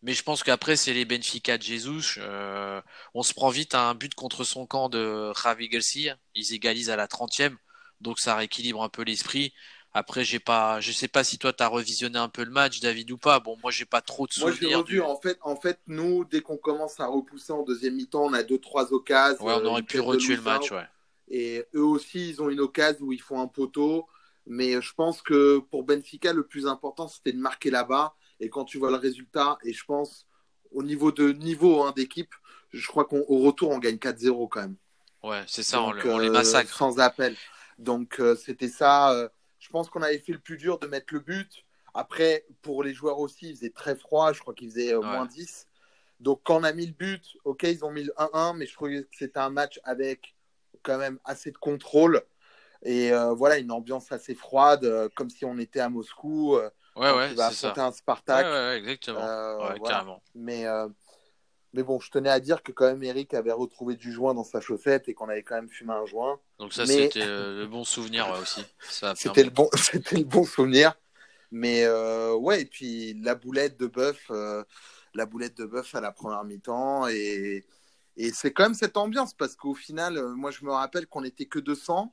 Mais je pense qu'après, c'est les Benfica de Jesus. Euh, on se prend vite à un but contre son camp de Javi Garcia. Ils égalisent à la 30e. Donc ça rééquilibre un peu l'esprit. Après, j'ai pas, je sais pas si toi tu as revisionné un peu le match, David ou pas. Bon, moi j'ai pas trop de souvenirs. Moi j'ai revu. En fait, en fait, nous, dès qu'on commence à repousser en deuxième mi-temps, on a deux trois occasions. Ouais, on aurait pu retuer le match, ouais. Et eux aussi, ils ont une occasion où ils font un poteau. Mais je pense que pour Benfica, le plus important, c'était de marquer là-bas. Et quand tu vois le résultat, et je pense au niveau de niveau hein, d'équipe, je crois qu'au retour, on gagne 4-0 quand même. Ouais, c'est ça, on, les massacre. Euh, sans appel. Donc euh, c'était ça. Euh, je pense qu'on avait fait le plus dur de mettre le but. Après, pour les joueurs aussi, il faisait très froid. Je crois qu'il faisait moins 10. Donc quand on a mis le but, ok, ils ont mis le 1-1, mais je trouvais que c'était un match avec quand même assez de contrôle. Et euh, voilà, une ambiance assez froide, euh, comme si on était à Moscou. Euh, ouais, ouais, c'est ça. un Spartak. Ouais, exactement. carrément. Mais, mais bon, je tenais à dire que quand même Eric avait retrouvé du joint dans sa chaussette et qu'on avait quand même fumé un joint. Donc ça, c'était le bon souvenir aussi. C'était le, bon, le bon souvenir. Mais ouais, et puis la boulette de bœuf, la boulette de bœuf à la première mi-temps et et c'est quand même cette ambiance parce qu'au final, euh, moi je me rappelle qu'on n'était que 200,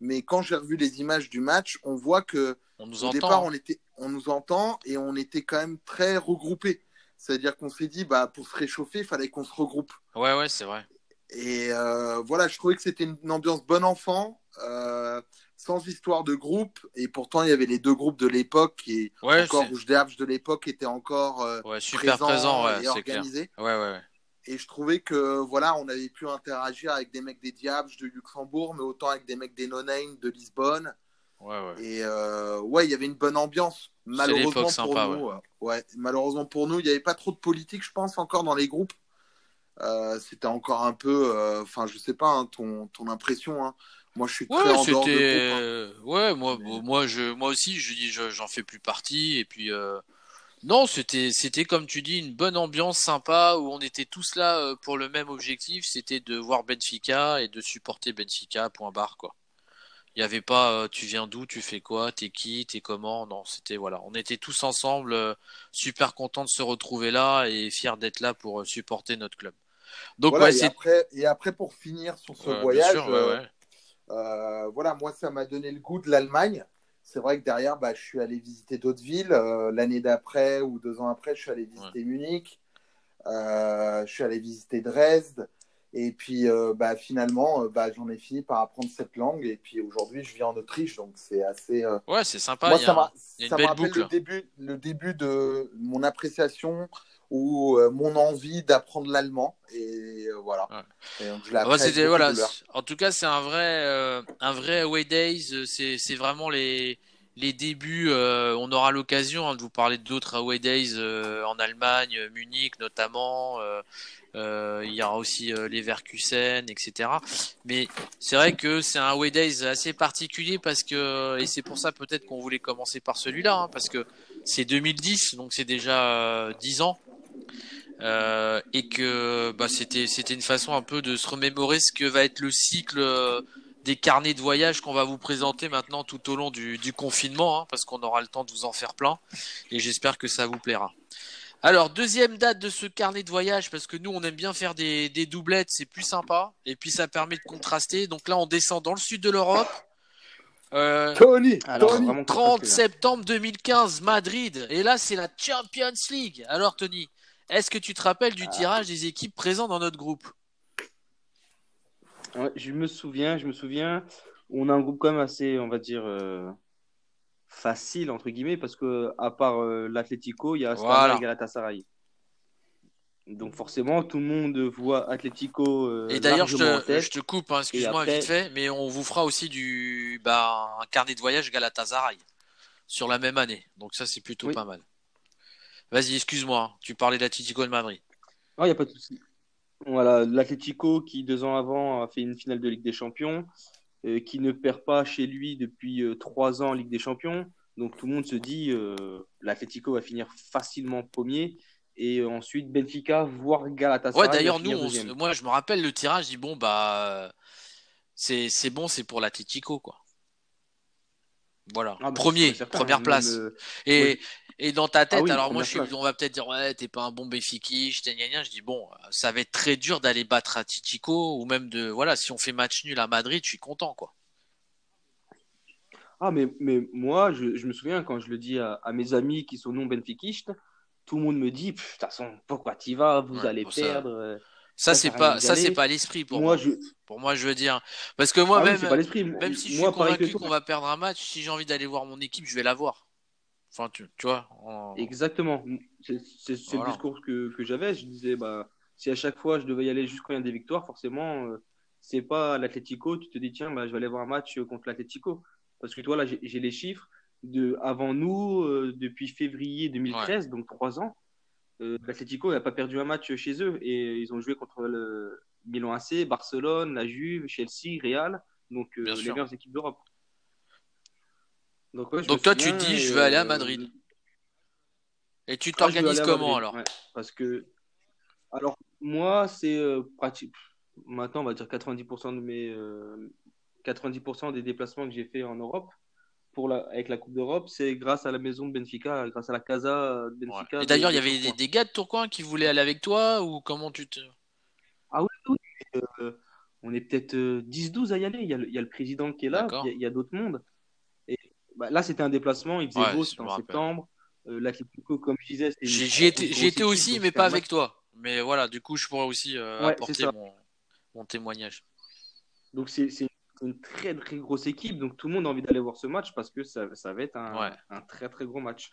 mais quand j'ai revu les images du match, on voit que on nous au entend. départ on était, on nous entend et on était quand même très regroupés. C'est-à-dire qu'on s'est dit, bah pour se réchauffer, il fallait qu'on se regroupe. Ouais, ouais, c'est vrai. Et euh, voilà, je trouvais que c'était une, ambiance bon enfant, euh, sans histoire de groupe. Et pourtant, il y avait les deux groupes de l'époque qui, ouais, encore Rouge d'Herbes de l'époque, étaient encore ouais, super ouais, et organisés. Ouais, ouais, ouais. Et je trouvais que voilà, on avait pu interagir avec des mecs des Diables de Luxembourg, mais autant avec des mecs des No Name de Lisbonne. Ouais, ouais. Et euh, ouais, il y avait une bonne ambiance. Malheureusement pour nous, ouais. Euh, ouais. malheureusement pour nous, il n'y avait pas trop de politique, je pense, encore dans les groupes. Euh, c'était encore un peu, enfin, je sais pas, hein, ton, ton impression. Hein. Moi, je suis très en dehors de groupe, hein. Ouais, moi, moi, je, moi aussi, je dis, j'en fais plus partie. Et puis, non, c'était c'était comme tu dis une bonne ambiance sympa où on était tous là euh, pour le même objectif, c'était de voir Benfica et de supporter Benfica. Point barre quoi. Il n'y avait pas euh, tu viens d'où, tu fais quoi, t'es qui, t'es comment. Non, c'était voilà, on était tous ensemble, euh, super contents de se retrouver là et fiers d'être là pour supporter notre club. Donc et, après, et après pour finir sur ce voyage, voilà, moi, ça m'a donné le goût de l'Allemagne. C'est vrai que derrière, bah, je suis allé visiter d'autres villes. L'année d'après ou deux ans après, je suis allé visiter Munich. je suis allé visiter Dresde. Et puis, euh, bah, finalement, euh, bah, j'en ai fini par apprendre cette langue. Et puis aujourd'hui, je vis en Autriche, donc c'est assez. Euh, ouais, c'est sympa. Moi, ça me rappelle le début, le début de mon appréciation ou mon envie d'apprendre l'allemand. Et voilà. voilà. En tout cas, c'est un vrai, un vrai Away Days. C'est vraiment les les débuts, on aura l'occasion hein, de vous parler d'autres Away Days en Allemagne, Munich notamment, euh, il y aura aussi euh, les Verkusen, etc. Mais c'est vrai que c'est un Away Days assez particulier parce que, et c'est pour ça peut-être qu'on voulait commencer par celui-là, hein, parce que c'est 2010, donc c'est déjà 10 euh, ans. Euh, et que bah, c'était une façon un peu de se remémorer ce que va être le cycle des carnets de voyage qu'on va vous présenter maintenant tout au long du, du confinement, hein, parce qu'on aura le temps de vous en faire plein, et j'espère que ça vous plaira. Alors, deuxième date de ce carnet de voyage, parce que nous, on aime bien faire des, doublettes, c'est plus sympa. Et puis, ça permet de contraster. Donc là, on descend dans le sud de l'Europe. Euh, Tony, 30 septembre 2015, Madrid. Et là, c'est la Champions League. Alors, Tony, est-ce que tu te rappelles du ah. tirage des équipes présentes dans notre groupe? Je me souviens, je me souviens. On a un groupe quand même assez, on va dire, euh, facile entre guillemets parce que à part euh, l'Atlético, il y a Astana et Galatasaray. Donc forcément, tout le monde voit Atlético. Euh, et d'ailleurs, je, je te, coupe, hein, excuse-moi vite fait, mais on vous fera aussi du bah, un carnet de voyage Galatasaray sur la même année. Donc ça, c'est plutôt pas mal. Vas-y, excuse-moi, hein, tu parlais d'Atlético de Madrid. il n'y a pas de souci. Voilà, l'Atlético qui deux ans avant a fait une finale de Ligue des Champions. Euh, qui ne perd pas chez lui depuis euh, trois ans en Ligue des Champions. Donc tout le monde se dit euh, l'Atletico va finir facilement premier et ensuite Benfica voire Galatasaray. Ouais, d'ailleurs nous, moi je me rappelle le tirage, je dis bon bah c'est c'est bon, c'est pour l'Atletico quoi. Voilà, ah, bah, premier, première place. et et dans ta tête, ah alors moi, je on va peut-être dire, ouais, t'es pas un bon Béfiki, je Je dis, bon, ça va être très dur d'aller battre à Titico, ou même de, voilà, si on fait match nul à Madrid, je suis content, quoi. Ah, mais, mais moi, je, je me souviens quand je le dis à, mes amis qui sont non benfiquistes, tout le monde me dit, de toute façon, pourquoi t'y vas, vous allez perdre. Euh, ça, c'est pas, ça, c'est pas l'esprit pour moi. Pour moi, je veux dire, parce que moi, ah même, même si je suis convaincu qu'on va perdre un match, si j'ai envie d'aller voir mon équipe, je vais la voir. Enfin, tu, vois. Exactement. C'est le discours que, que j'avais. Je disais, bah, si à chaque fois je devais y aller jusqu'au a des victoires, forcément, euh, c'est pas l'Atletico. Tu te dis, tiens, bah, je vais aller voir un match contre l'Atletico. Parce que toi, là, j'ai les chiffres. De, avant nous, euh, depuis février 2013, donc trois ans, euh, l'Atletico n'a pas perdu un match chez eux. Et ils ont joué contre le Milan AC, Barcelone, la Juve, Chelsea, Real. Donc, les meilleures équipes d'Europe. Donc, toi, tu dis, je vais aller à euh, Madrid. Et tu t'organises comment alors Parce que, alors moi, c'est euh, pratique. Maintenant, on va dire 90% de mes 90% euh, des déplacements que j'ai fait en Europe pour la, avec la Coupe d'Europe, c'est grâce à la maison de Benfica, grâce à la casa de Benfica. Et d'ailleurs, il y avait des, gars de Tourcoing qui voulaient aller avec toi ou comment tu te. Ah oui, oui. on est peut-être 10-12 à y aller. Il y, a le, il y, a le, président qui est là, il y a, d'autres mondes. Bah, là, c'était un déplacement, il faisait beau, c'était en septembre. Euh, comme je disais, c'était. J'y étais, aussi, mais pas avec toi. Mais voilà, du coup, je pourrais aussi euh, apporter mon, témoignage. Donc, c'est une très très grosse équipe, donc tout le monde a envie d'aller voir ce match parce que ça, ça va être un, un, très très gros match.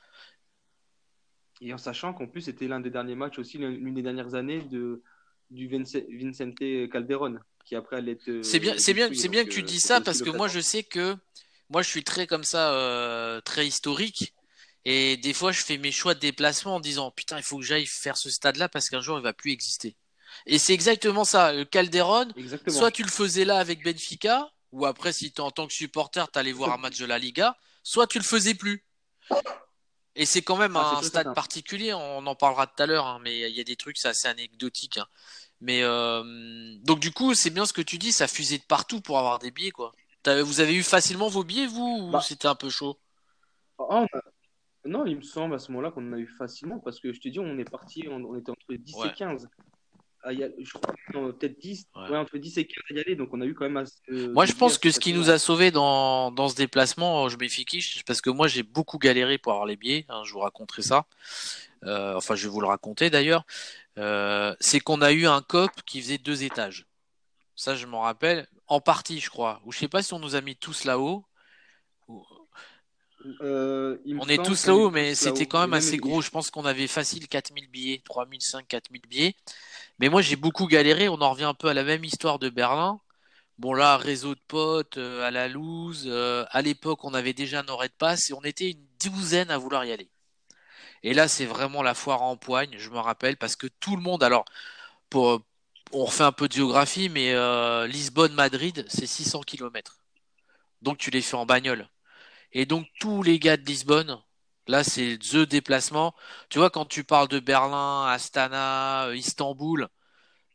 Et en sachant qu'en plus, c'était l'un des derniers matchs aussi, l'une des dernières années de, du Vincente Calderon, qui après allait être. C'est bien, c'est bien, c'est bien que tu dis ça parce que moi, je sais que moi, je suis très comme ça, euh, très historique. Et des fois, je fais mes choix de déplacement en disant putain, il faut que j'aille faire ce stade-là parce qu'un jour, il va plus exister. Et c'est exactement ça. Calderon, soit tu le faisais là avec Benfica, ou après, si en tant que supporter, tu allais voir un match de la Liga, soit tu le faisais plus. Et c'est quand même ah, un stade particulier, on en parlera tout à l'heure, hein, mais il y a des trucs, c'est assez anecdotique. Hein. Mais euh, donc du coup, c'est bien ce que tu dis, ça fusait de partout pour avoir des billets, quoi. Vous avez eu facilement vos billets, vous, ou bah. c'était un peu chaud? Ah, Non, il me semble à ce moment-là qu'on en a eu facilement, parce que je te dis, on est parti, on, était entre 10 et 15. Je crois, peut-être 10, ouais. entre 10 et 15 à y aller, donc on a eu quand même. moi, je pense que ce qui nous a sauvés dans, dans ce déplacement, je m'effiche, parce que moi, j'ai beaucoup galéré pour avoir les billets, hein, je vous raconterai ça. Euh, enfin, je vais vous le raconter d'ailleurs. Euh, c'est qu'on a eu un COP qui faisait deux étages. Ça, je m'en rappelle. En partie, je crois. Ou je sais pas si on nous a mis tous là-haut. Euh, on est tous là-haut, mais c'était quand même assez gros. Je pense qu'on avait facile 4000 billets, 3005, 4000 billets. Mais moi, j'ai beaucoup galéré. On en revient un peu à la même histoire de Berlin. Bon, là, réseau de potes, euh, à la loose. Euh, à l'époque, on avait déjà nos de passe et on était une douzaine à vouloir y aller. Et là, c'est vraiment la foire en poigne, je me rappelle, parce que tout le monde, alors, on refait un peu de géographie, mais Lisbonne-Madrid, c'est 600 km. Donc, tu les fais en bagnole. Et donc tous les gars de Lisbonne, là c'est the déplacement. Tu vois, quand tu parles de Berlin, Astana, euh, Istanbul,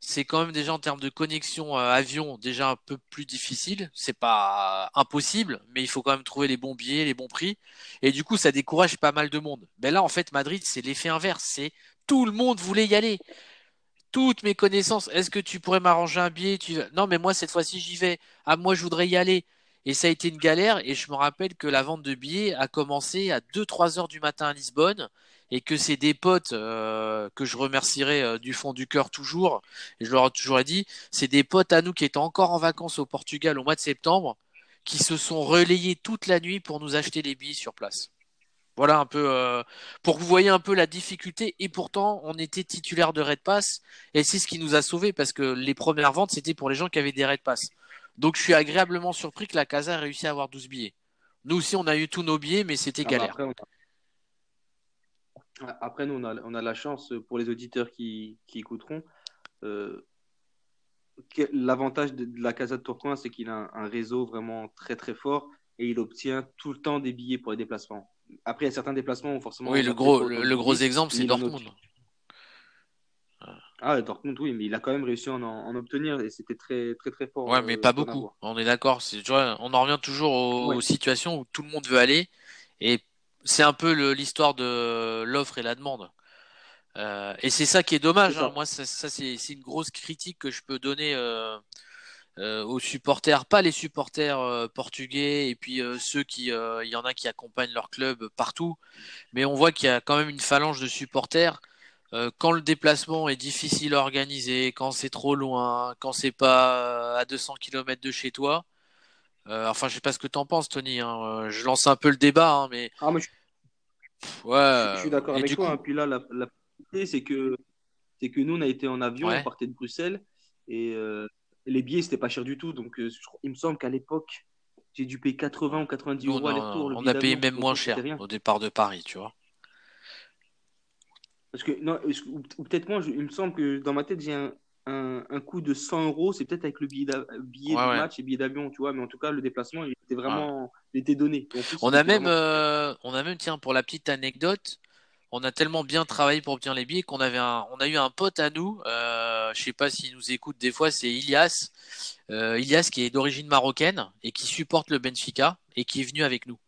c'est quand même déjà en termes de connexion euh, avion déjà un peu plus difficile. C'est pas impossible, mais il faut quand même trouver les bons billets, les bons prix. Et du coup, ça décourage pas mal de monde. Mais là, en fait, Madrid, c'est l'effet inverse. C'est tout le monde voulait y aller. Toutes mes connaissances. Est-ce que tu pourrais m'arranger un billet? Non, mais moi cette fois-ci j'y vais. Ah, moi je voudrais y aller. Et ça a été une galère. Et je me rappelle que la vente de billets a commencé à 2-3 heures du matin à Lisbonne. Et que c'est des potes euh, que je remercierai euh, du fond du cœur toujours. Et je leur ai toujours dit, c'est des potes à nous qui étaient encore en vacances au Portugal au mois de septembre, qui se sont relayés toute la nuit pour nous acheter les billets sur place. Voilà un peu euh, pour que vous voyez un peu la difficulté et pourtant on était titulaire de Red Pass et c'est ce qui nous a sauvés parce que les premières ventes c'était pour les gens qui avaient des Red Pass. Donc je suis agréablement surpris que la Casa ait réussi à avoir 12 billets. Nous aussi, on a eu tous nos billets, mais c'était ah galère. après, nous, on a, on a, la chance pour les auditeurs qui, qui écouteront. Euh, l'avantage de, la Casa de Tourcoing, c'est qu'il a un, réseau vraiment très très fort et il obtient tout le temps des billets pour les déplacements. Après, il y a certains déplacements où forcément. Oui, le gros, le, gros exemple, c'est Dortmund. Ah, Dortmund, oui, mais il a quand même réussi à en, obtenir et c'était très, très, très fort. Ouais, mais euh, pas beaucoup. On est d'accord. On en revient toujours aux, situations où tout le monde veut aller et c'est un peu l'histoire de l'offre et la demande. Euh, et c'est ça qui est dommage. Hein. Moi, ça, c'est une grosse critique que je peux donner euh, aux supporters, pas les supporters portugais et puis ceux qui, il y en a qui accompagnent leur club partout, mais on voit qu'il y a quand même une phalange de supporters euh, quand le déplacement est difficile à organiser, quand c'est trop loin, quand c'est pas euh, à 200 km de chez toi. Euh, enfin, je sais pas ce que tu en penses, Tony. Hein. Je lance un peu le débat, hein, mais. Ah, je... Ouais. Je, suis d'accord avec toi. Hein. Puis là, la, la c'est que c'est que nous, on a été en avion, on partait de Bruxelles et les billets c'était pas cher du tout. Donc, il me semble qu'à l'époque, j'ai dû payer 80 ou 90 euros aller-retour. On a payé même moins cher au départ de Paris, tu vois. Parce que, non, ou peut-être moi, il me semble que dans ma tête, j'ai un, un, coût de 100 euros. C'est peut-être avec le billet, billet de match et billet d'avion, tu vois. Mais en tout cas, le déplacement, il était vraiment il était donné. on a même, euh, on a même, tiens, pour la petite anecdote, on a tellement bien travaillé pour obtenir les billets qu'on avait un, on a eu un pote à nous, euh, je sais pas s'il nous écoute des fois, c'est Ilias, euh, Ilias qui est d'origine marocaine et qui supporte le Benfica et qui est venu avec nous.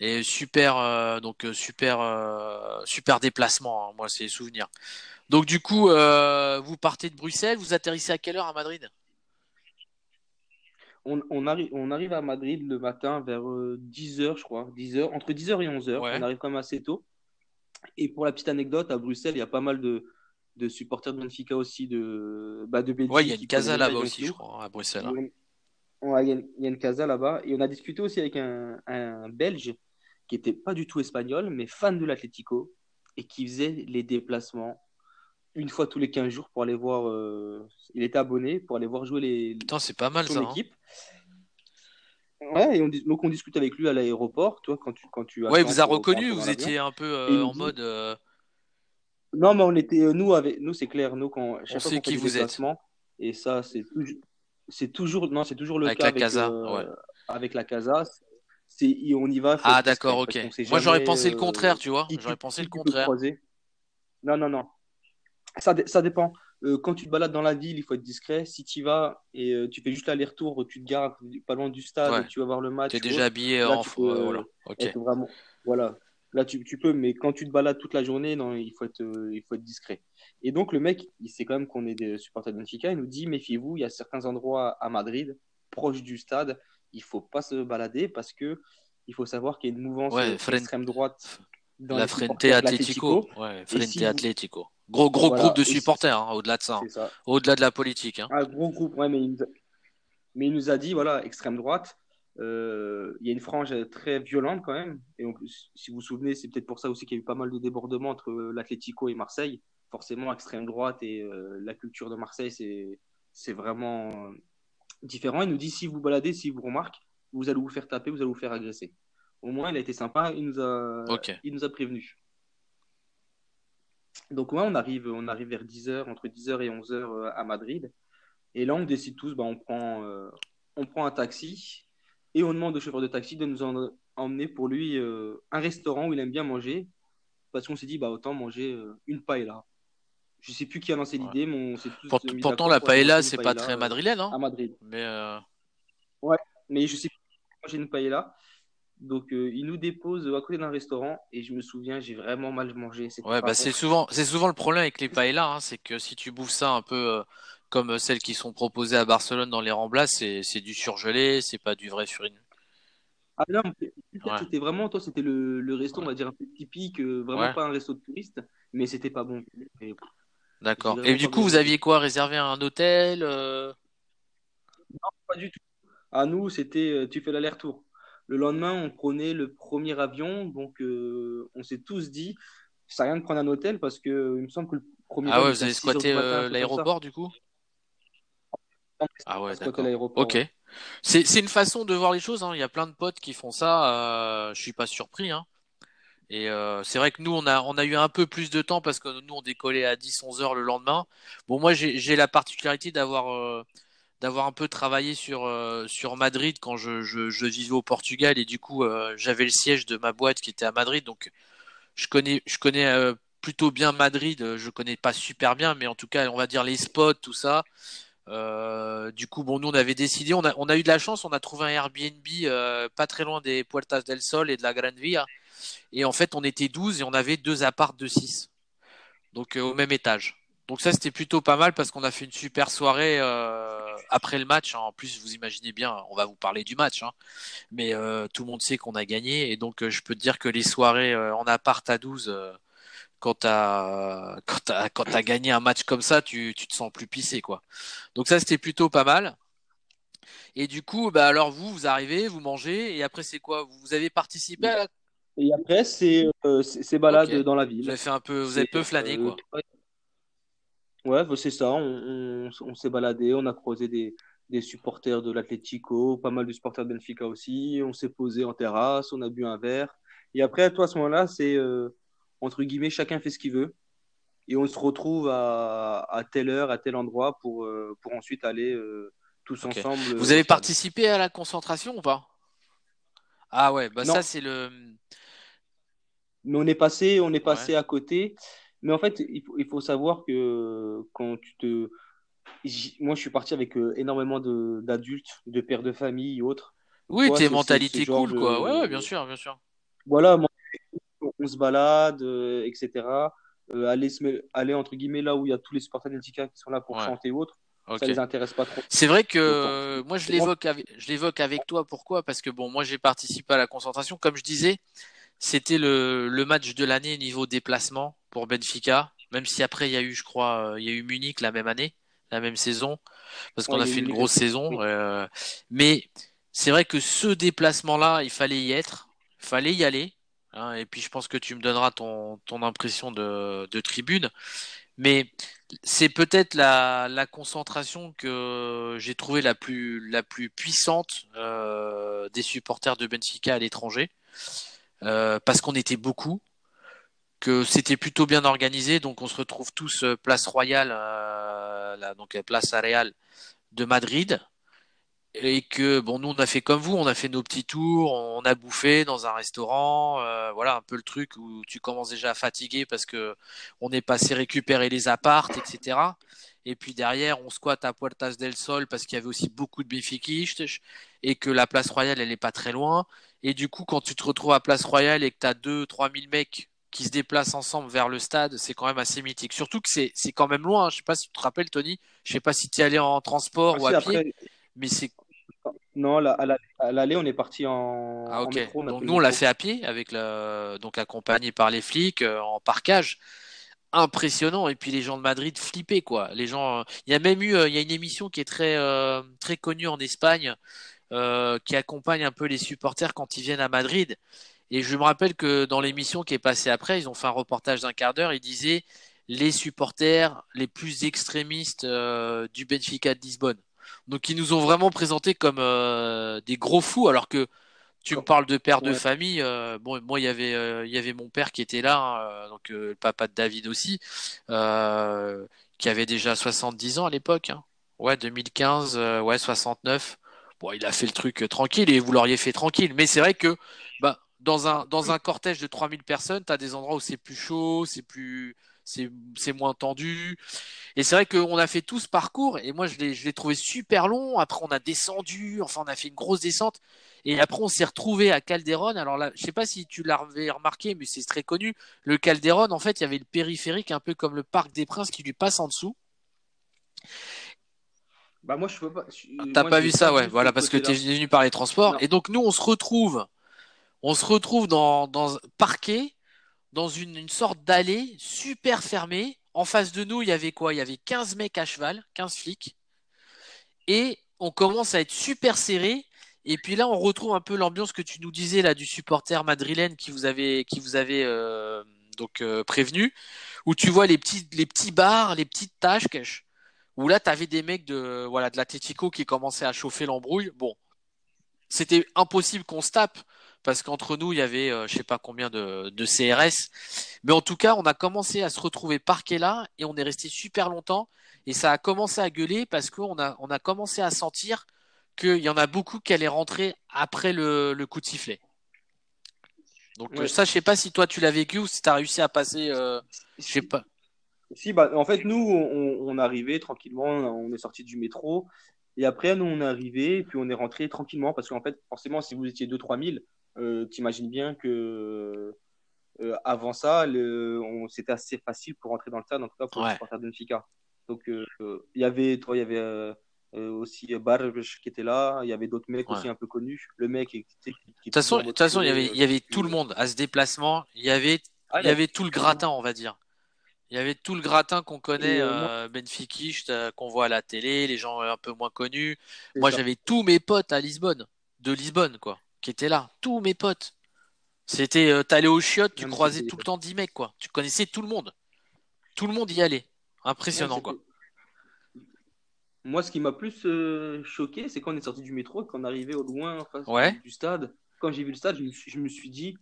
Et super, euh, donc euh, super, euh, super déplacement. Hein, moi, c'est souvenirs. Donc du coup, vous partez de Bruxelles, vous atterrissez à quelle heure à Madrid? On, arrive, on arrive à Madrid le matin vers 10h, je crois. 10h, entre 10h et 11h. On arrive quand même assez tôt. Et pour la petite anecdote, à Bruxelles, il y a pas mal de, de supporters de Benfica aussi, de, bah, de Belgique. Ouais, il y a une casa là-bas aussi, je crois, à Bruxelles. Hein. il, y a, une casa là-bas. Et on a discuté aussi avec un, un Belge qui était pas du tout espagnol, mais fan de l'Atlético et qui faisait les déplacements une fois tous les 15 jours pour aller voir. Euh, il était abonné pour aller voir jouer les. Putain, c'est pas mal son ça. Hein. Équipe. Ouais, et on, donc on discute avec lui à l'aéroport, toi, quand tu, quand tu Ouais, vous a reconnu, vous étiez un peu euh, en mode. Euh, non, mais on était, nous, avec, nous c'est clair, nous, quand. On sait qui vous êtes. Et ça, c'est toujours. C'est toujours, non, c'est toujours le avec cas la casa, ouais. avec la casa on y va. Ah d'accord, ok. Moi j'aurais pensé le euh, contraire, tu vois. J'aurais pensé le contraire. Non, non, non. Ça, ça dépend. Euh, quand tu te balades dans la ville, il faut être discret. Si tu y vas et euh, tu fais juste l'aller-retour, tu te gares pas loin du stade, tu vas voir le match. Tu es déjà habillé en. voilà. Vraiment... voilà. Là, tu, tu, peux, mais quand tu te balades toute la journée, non, il faut être, il faut être discret. Et donc, le mec, il sait quand même qu'on est des supporters de Benfica. Il nous dit méfiez-vous, il y a certains endroits à Madrid, proches du stade, il faut pas se balader parce que il faut savoir qu'il y a une mouvance ouais, extrême droite. Dans la Frente Atlético. Ouais, Frente Atlético. Gros, gros groupe de supporters, hein, au-delà de ça. Hein. Au-delà de la politique. Hein. Un gros groupe, ouais, mais il, nous a... mais il nous a dit voilà, extrême droite. Euh, il y a une frange très violente quand même. Et plus, si vous vous souvenez, c'est peut-être pour ça aussi qu'il y a eu pas mal de débordements entre l'Atlético et Marseille. Forcément, extrême droite et euh, la culture de Marseille, c'est vraiment différent. Il nous dit si vous baladez, si vous remarquez, vous allez vous faire taper, vous allez vous faire agresser. Au moins, il a été sympa, il nous a, il nous a prévenu. Donc, ouais, on arrive, on arrive vers 10h, entre 10h et 11h euh, à Madrid. Et là, on décide tous, bah, on, prend, euh, on prend un taxi et on demande au chauffeur de taxi de nous emmener pour lui euh, un restaurant où il aime bien manger. Parce qu'on s'est dit, bah, autant manger une paella. Je sais plus qui a lancé l'idée, mais on s'est tous. pourtant, la paella, c'est pas très madrilène, hein À Madrid. Mais Ouais, mais je sais plus manger une paella. Donc, euh, il nous dépose à côté d'un restaurant et je me souviens, j'ai vraiment mal mangé. Ouais, bah c'est souvent, c'est souvent le problème avec les paellas, hein, c'est que si tu bouffes ça un peu euh, comme celles qui sont proposées à Barcelone dans les remblas, c'est, c'est du surgelé, c'est pas du vrai surine. Ah non, c'était vraiment, toi, c'était le, le resto, on va dire un peu typique, euh, vraiment pas un resto de touristes, mais c'était pas bon. D'accord. Et du coup, vous aviez quoi? Réservé un hôtel Non, pas du tout. À nous, c'était, tu fais l'aller-retour. Le lendemain, on prenait le premier avion, donc euh, on s'est tous dit, ça rien de prendre un hôtel parce que il me semble que le premier. Ah ouais, vous avez squatté euh, l'aéroport du coup? Ah ouais, d'accord. Ok. C'est une façon de voir les choses. Hein. Il y a plein de potes qui font ça. Euh, je suis pas surpris. Hein. Et euh, c'est vrai que nous, on a, eu un peu plus de temps parce que nous, on décollait à 10-11 heures le lendemain. Bon, moi, j'ai la particularité d'avoir d'avoir un peu travaillé sur euh, Madrid quand je, vivais au Portugal et du coup euh, j'avais le siège de ma boîte qui était à Madrid. Donc je connais euh, plutôt bien Madrid. Je connais pas super bien mais en tout cas on va dire les spots tout ça. Du coup bon nous on avait décidé. On a on a eu de la chance. On a trouvé un Airbnb pas très loin des Puertas del Sol et de la Gran Via et en fait on était 12 et on avait deux apparts de 6 donc au même étage donc ça c'était plutôt pas mal parce qu'on a fait une super soirée euh, après le match. Hein. En plus vous imaginez bien, on va vous parler du match, hein. mais euh, tout le monde sait qu'on a gagné et donc euh, je peux te dire que les soirées en appart à 12, quand t'as quand as gagné un match comme ça, tu, tu te sens plus pissé quoi. Donc ça c'était plutôt pas mal. Et du coup, bah alors vous, vous arrivez, vous mangez, et après c'est quoi? Vous avez participé à la... Et après c'est c'est balade dans la ville. Vous avez fait un peu, vous avez peu flâné quoi. Ouais, bah, c'est ça. On, on, s'est baladé, on a croisé des, des supporters de l'Atlético, pas mal de supporters de Benfica aussi. On s'est posé en terrasse, on a bu un verre. Et après, toi, à ce moment-là, c'est euh, entre guillemets, chacun fait ce qu'il veut. Et on se retrouve à, à telle heure, à tel endroit pour, euh, pour ensuite aller euh, tous ensemble. Vous avez participé à la concentration ou pas? Ah ouais, bah ça c'est le. Mais on est passé, on est passé à côté. Mais en fait, il faut, il faut savoir que quand tu te. Moi, je suis parti avec euh, énormément d'adultes, de, pères de famille et autres. Oui, tes mentalités cool, quoi. Ouais, ouais, bien sûr, bien sûr. Voilà, on se balade, euh, etc. Euh, aller, se... aller, entre guillemets, là où il y a tous les supporters d'Eltica qui sont là pour chanter ou autre. Ça les intéresse pas trop. C'est vrai que moi je l'évoque avec, je l'évoque avec toi. Pourquoi? Parce que bon, moi j'ai participé à la concentration. Comme je disais, c'était le, le match de l'année niveau déplacement pour Benfica, même si après il y a eu, je crois, euh, il y a eu Munich la même année, la même saison, parce qu'on a fait une grosse saison. Euh, mais c'est vrai que ce déplacement-là, il fallait y être, il fallait y aller. Hein, et puis je pense que tu me donneras ton, ton impression de, de tribune. Mais c'est peut-être la, la concentration que j'ai trouvé la plus, la plus puissante euh, des supporters de Benfica à l'étranger. Euh, parce qu'on était beaucoup, que c'était plutôt bien organisé, donc on se retrouve tous euh, place Royale, euh, donc place Areal de Madrid, et que bon nous on a fait comme vous, on a fait nos petits tours, on a bouffé dans un restaurant, voilà un peu le truc où tu commences déjà à fatiguer parce que on est passé récupérer les appartes, etc. Et puis derrière on squatte à Puertas del Sol parce qu'il y avait aussi beaucoup de béfiquistes. Et que la place royale, elle est pas très loin. Et du coup, quand tu te retrouves à place royale et que tu as 2-3 000 mecs qui se déplacent ensemble vers le stade, c'est quand même assez mythique. Surtout que c'est, c'est quand même loin. Hein. Je sais pas si tu te rappelles, Tony. Je sais pas si tu es allé en transport ah, ou à pied. Mais c'est. Non, à l'aller, on est parti en, ah, métro. Donc nous, on l'a fait à pied, avec la... donc accompagné par les flics euh, en parcage. Impressionnant. Et puis les gens de Madrid flippaient, quoi. Les gens. Il y a même eu, euh, il y a une émission qui est très, euh, très connue en Espagne, qui accompagne un peu les supporters quand ils viennent à Madrid. Et je me rappelle que dans l'émission qui est passée après, ils ont fait un reportage d'un quart d'heure. Ils disaient les supporters les plus extrémistes euh, du Benfica de Lisbonne. Donc ils nous ont vraiment présenté comme euh, des gros fous, alors que tu me parles de père de famille. Euh, bon, moi il y avait il y avait mon père qui était là, hein, donc le papa de David aussi, qui avait déjà 70 ans à l'époque. Hein. Ouais, 2015, ouais 69. Bon, il a fait le truc tranquille et vous l'auriez fait tranquille. Mais c'est vrai que bah dans un, dans un cortège de 3000 personnes, tu as des endroits où c'est plus chaud, c'est plus c'est moins tendu. Et c'est vrai qu'on a fait tout ce parcours et moi je l'ai trouvé super long. Après on a descendu, enfin on a fait une grosse descente et après on s'est retrouvé à Calderon. Alors là, je sais pas si tu l'avais remarqué, mais c'est très connu. Le Calderon, en fait, il y avait le périphérique un peu comme le Parc des Princes qui lui passe en dessous. Bah moi je peux pas. T'as pas vu ça, ouais. Voilà parce que tu es venu par les transports. Et donc nous on se retrouve on se retrouve dans, dans parquet, dans une, une sorte d'allée super fermée. En face de nous, il y avait quoi? Il y avait 15 mecs à cheval, 15 flics. Et on commence à être super serré. Et puis là, on retrouve un peu l'ambiance que tu nous disais là du supporter madrilène qui vous avait, qui vous avait euh, donc euh, prévenu, où tu vois les petits, les petits bars, les petites tâches, où là, tu avais des mecs de voilà de l'Atletico qui commençaient à chauffer l'embrouille. Bon, c'était impossible qu'on se tape parce qu'entre nous, il y avait euh, je sais pas combien de, de, CRS. Mais en tout cas, on a commencé à se retrouver parqué là et on est resté super longtemps. Et ça a commencé à gueuler parce qu'on a, on a commencé à sentir qu'il y en a beaucoup qui allaient rentrer après le, le coup de sifflet. Donc ça, je sais pas si toi tu l'as vécu ou si tu as réussi à passer, euh, je sais pas. Si, bah, en fait, nous, on, on arrivait tranquillement, on est sorti du métro. Et après, nous, on est arrivé, puis on est rentré tranquillement, parce qu'en fait, forcément, si vous étiez 2-3 000, euh, t'imagines bien que euh, avant ça, c'était assez facile pour rentrer dans le stade, en tout cas pour ouais. les de Benfica. Donc, euh, il y avait, toi, il y avait aussi Barbes qui était là, il y avait d'autres mecs aussi un peu connus. Le mec qui, De toute façon, de toute façon, il y avait, y avait tout le monde à ce déplacement. Il y avait, ah, il y avait tout le gratin, on va dire. Il y avait tout le gratin qu'on connaît, euh, qu'on voit à la télé, les gens un peu moins connus. Moi, j'avais tous mes potes à Lisbonne, de Lisbonne, quoi qui étaient là, tous mes potes. C'était, euh, t'allais au chiottes, tu croisais tout le temps 10 mecs, quoi. Tu connaissais tout le monde. Tout le monde y allait. Impressionnant, quoi. Moi, ce qui m'a plus euh, choqué, c'est quand on est sorti du métro et qu'on arrivait au loin, en face du stade. Quand j'ai vu le stade, je me, suis, dit,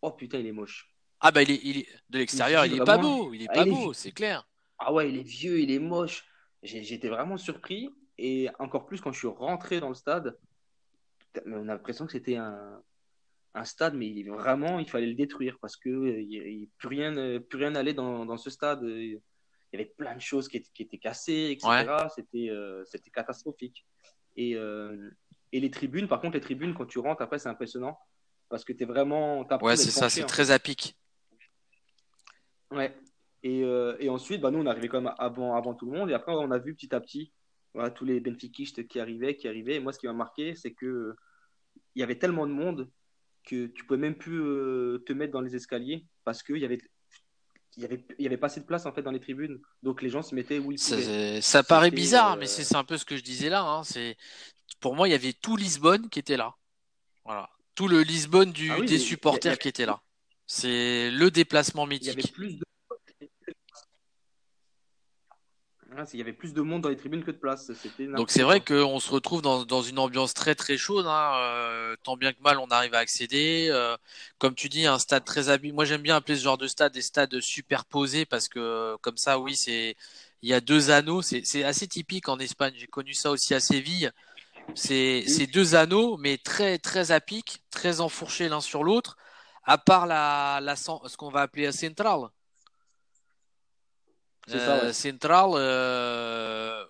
oh putain, il est moche. Ah bah, il est, de l'extérieur, il est pas beau. Il est ah, pas beau, c'est clair. Ah ouais, il est vieux, il est moche. J'étais vraiment surpris. Et encore plus quand je suis rentré dans le stade, on a l'impression que c'était un, un, stade, mais vraiment, il fallait le détruire parce que euh, il, plus rien, euh, plus rien n'allait dans, dans, ce stade. Il y avait plein de choses qui, étaient, qui étaient cassées, etc. C'était, euh, c'était catastrophique. Et, et les tribunes, par contre, les tribunes, quand tu rentres, après, c'est impressionnant parce que tu es vraiment. Ouais, c'est ça, c'est très à pic. Ouais. Et, et, ensuite, bah, nous, on arrivait quand même avant, avant tout le monde. Et après, on a vu petit à petit voilà, tous les benfiquistes qui arrivaient, qui arrivaient. Et moi, ce qui m'a marqué, c'est que il y avait tellement de monde que tu pouvais même plus euh, te mettre dans les escaliers parce qu'il y avait il y avait il y avait pas assez de place en fait dans les tribunes donc les gens se mettaient où ils pouvaient. ça, paraît bizarre mais euh, c'est un peu ce que je disais là hein. c'est pour moi il y avait tout Lisbonne qui était là voilà tout le Lisbonne du, ah des supporters qui était là c'est le déplacement mythique il y avait plus il y avait plus de monde dans les tribunes que de place. Donc c'est vrai qu'on se retrouve dans, dans, une ambiance très très chaude. Hein. Euh, tant bien que mal, on arrive à accéder. Euh, comme tu dis, un stade très habile. Moi, j'aime bien appeler ce genre de stade des stades superposés parce que comme ça, oui, c'est il y a deux anneaux. C'est assez typique en Espagne. J'ai connu ça aussi à Séville. C'est deux anneaux, mais très très à pic, très enfourchés l'un sur l'autre. À part la, la ce qu'on va appeler la centrale ça, euh, Central. Euh,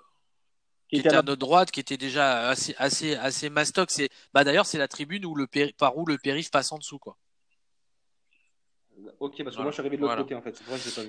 qui était à notre droite, qui était déjà assez, assez, assez mastoc. C'est, bah d'ailleurs, c'est la tribune où le par où le périph passe en dessous, quoi. Ok, parce que moi je suis arrivé de l'autre côté en fait.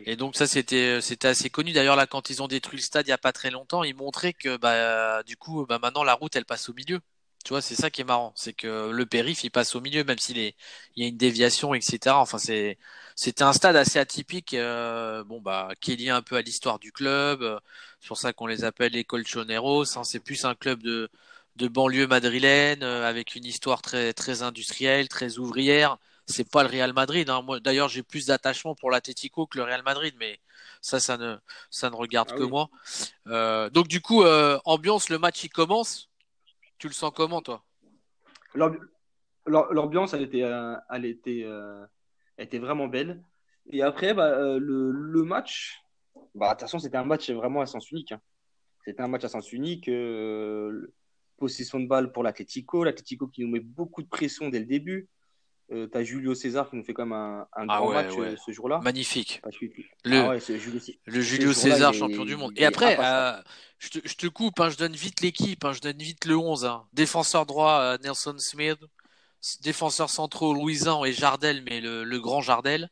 Et donc ça c'était c'était assez connu. D'ailleurs là quand ils ont détruit le stade il y a pas très longtemps, ils montraient que bah du coup bah maintenant la route elle passe au milieu. Tu vois, c'est ça qui est marrant, c'est que le périph il passe au milieu même s'il est il y a une déviation etc. Enfin c'est c'était un stade assez atypique, euh, bon bah qui est lié un peu à l'histoire du club. C'est pour ça qu'on les appelle les Colchoneros. Hein. C'est plus un club de de banlieue madrilène euh, avec une histoire très très industrielle, très ouvrière c'est pas le Real Madrid. Hein. Moi, d'ailleurs, j'ai plus d'attachement pour l'Atletico que le Real Madrid, mais ça, ça ne, ça ne regarde ah que moi. Euh, donc, du coup, euh, ambiance, le match il commence. Tu le sens comment, toi? L'ambiance, elle était, euh, elle était, était vraiment belle. Et après, bah, le, le, match, bah, de c'était un match vraiment à sens unique. Hein. C'était un match à sens unique. possession de balle pour l'Atletico. L'Atletico qui nous met beaucoup de pression dès le début. Euh, tu as Julio César qui nous fait quand même un, un ah grand match euh, ce jour-là. Magnifique. Le, ah Julio... le Julio César, champion du monde. Et après, euh, je, te, je, te, coupe, hein, je donne vite l'équipe, hein, je donne vite le 11. Hein. Défenseur droit, euh, Nelson Smith. Défenseur centraux, Louisan et Jardel, mais le, le grand Jardel.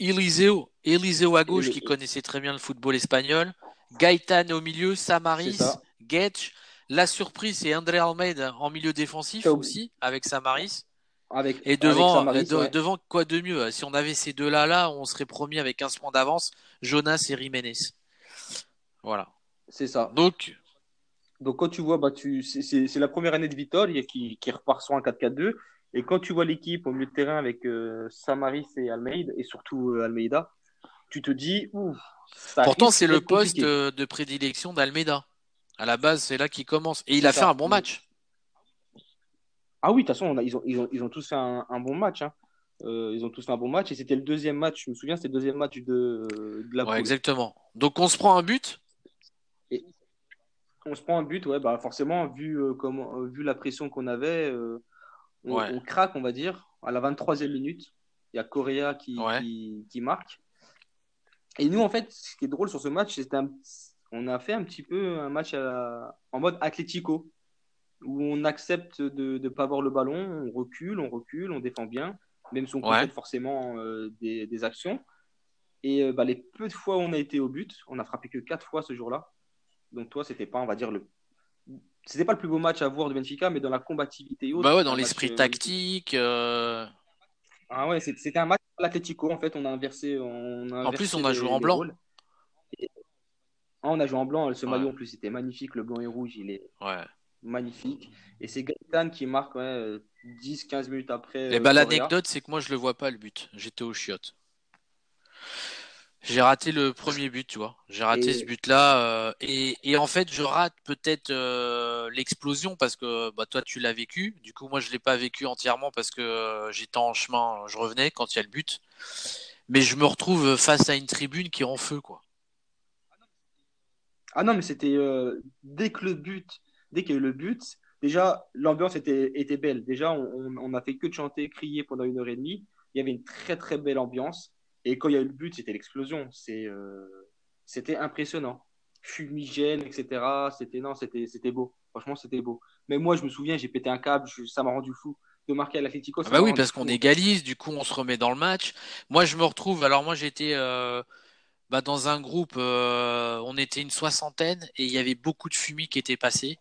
Eliseo, Eliseo à gauche, qui connaissait très bien le football espagnol. Gaëtan au milieu, Samaris, Getch. La surprise, c'est André Almeida en milieu défensif aussi, avec Samaris et devant, devant quoi de mieux Si on avait ces deux-là, là, on serait promis avec 15 points d'avance, Jonas et Jiménez. Voilà. C'est ça. Donc, donc quand tu vois, bah, tu, c'est la première année de Vitoria qui, qui repart sur un 4-4-2. Et quand tu vois l'équipe au milieu de terrain avec euh, Samaris et Almeida, et surtout euh, Almeida, tu te dis, ouf. Pourtant, c'est le poste de prédilection d'Almeida. À la base, c'est là qu'il commence. Et il a fait un bon match. Ah oui, de toute façon, ils, ont, ils, ont, ils, ont, tous fait un, bon match. Hein. Euh, ils ont tous fait un bon match et c'était le deuxième match. Je me souviens, c'était le deuxième match de, de la ouais, exactement. Donc on se prend un but? On se prend un but, ouais, bah forcément, vu, euh, comment, euh, vu la pression qu'on avait, on, craque, on va dire. À la 23e minute, il y a Correa qui, qui, marque. Et nous, en fait, ce qui est drôle sur ce match, c'est on a fait un petit peu un match en mode Atlético où on accepte de ne pas avoir le ballon, on recule, on recule, on défend bien, même si on ouais. forcément euh, des, actions. Et euh, bah, les peu de fois où on a été au but, on a frappé que quatre fois ce jour-là. Donc toi, c'était pas, on va dire, le c'était pas le plus beau match à voir de Benfica, mais dans la combativité Bah ouais, dans l'esprit euh, tactique. Ah ouais, c'était un match à l'Atletico, en fait, on a inversé. On a en plus, on a joué en blanc. Ah, on a joué en blanc, ce maillot en plus, c'était magnifique, le blanc et rouge, il est. Ouais magnifique. Et c'est Gaëtan qui marque 10-15 minutes après. Et bah, l'anecdote, c'est que moi, je le vois pas le but. J'étais au chiottes. J'ai raté le premier but, tu vois. J'ai raté ce but-là. Euh, et, et, en fait, je rate peut-être euh, l'explosion parce que bah, toi, tu l'as vécu. Du coup, moi, je l'ai pas vécu entièrement parce que euh, j'étais en chemin, je revenais quand il y a le but. Mais je me retrouve face à une tribune qui est en feu, quoi. Ah non, mais c'était dès que le but dès qu'il y a eu le but, déjà, l'ambiance était, était belle. Déjà, on n'a fait que de chanter, crier pendant une heure et demie. Il y avait une très, très belle ambiance. Et quand il y a eu le but, c'était l'explosion. Euh, c'était impressionnant. Fumigène, etc. C'était non, c'était beau. Franchement, c'était beau. Mais moi, je me souviens, j'ai pété un câble. ça m'a rendu fou de marquer à l'Atlético. Ah bah oui, parce qu'on égalise. Du coup, on se remet dans le match. Moi, je me retrouve. Alors, moi, j'étais. Euh, bah, dans un groupe, euh, on était une soixantaine et il y avait beaucoup de fumée qui était passée.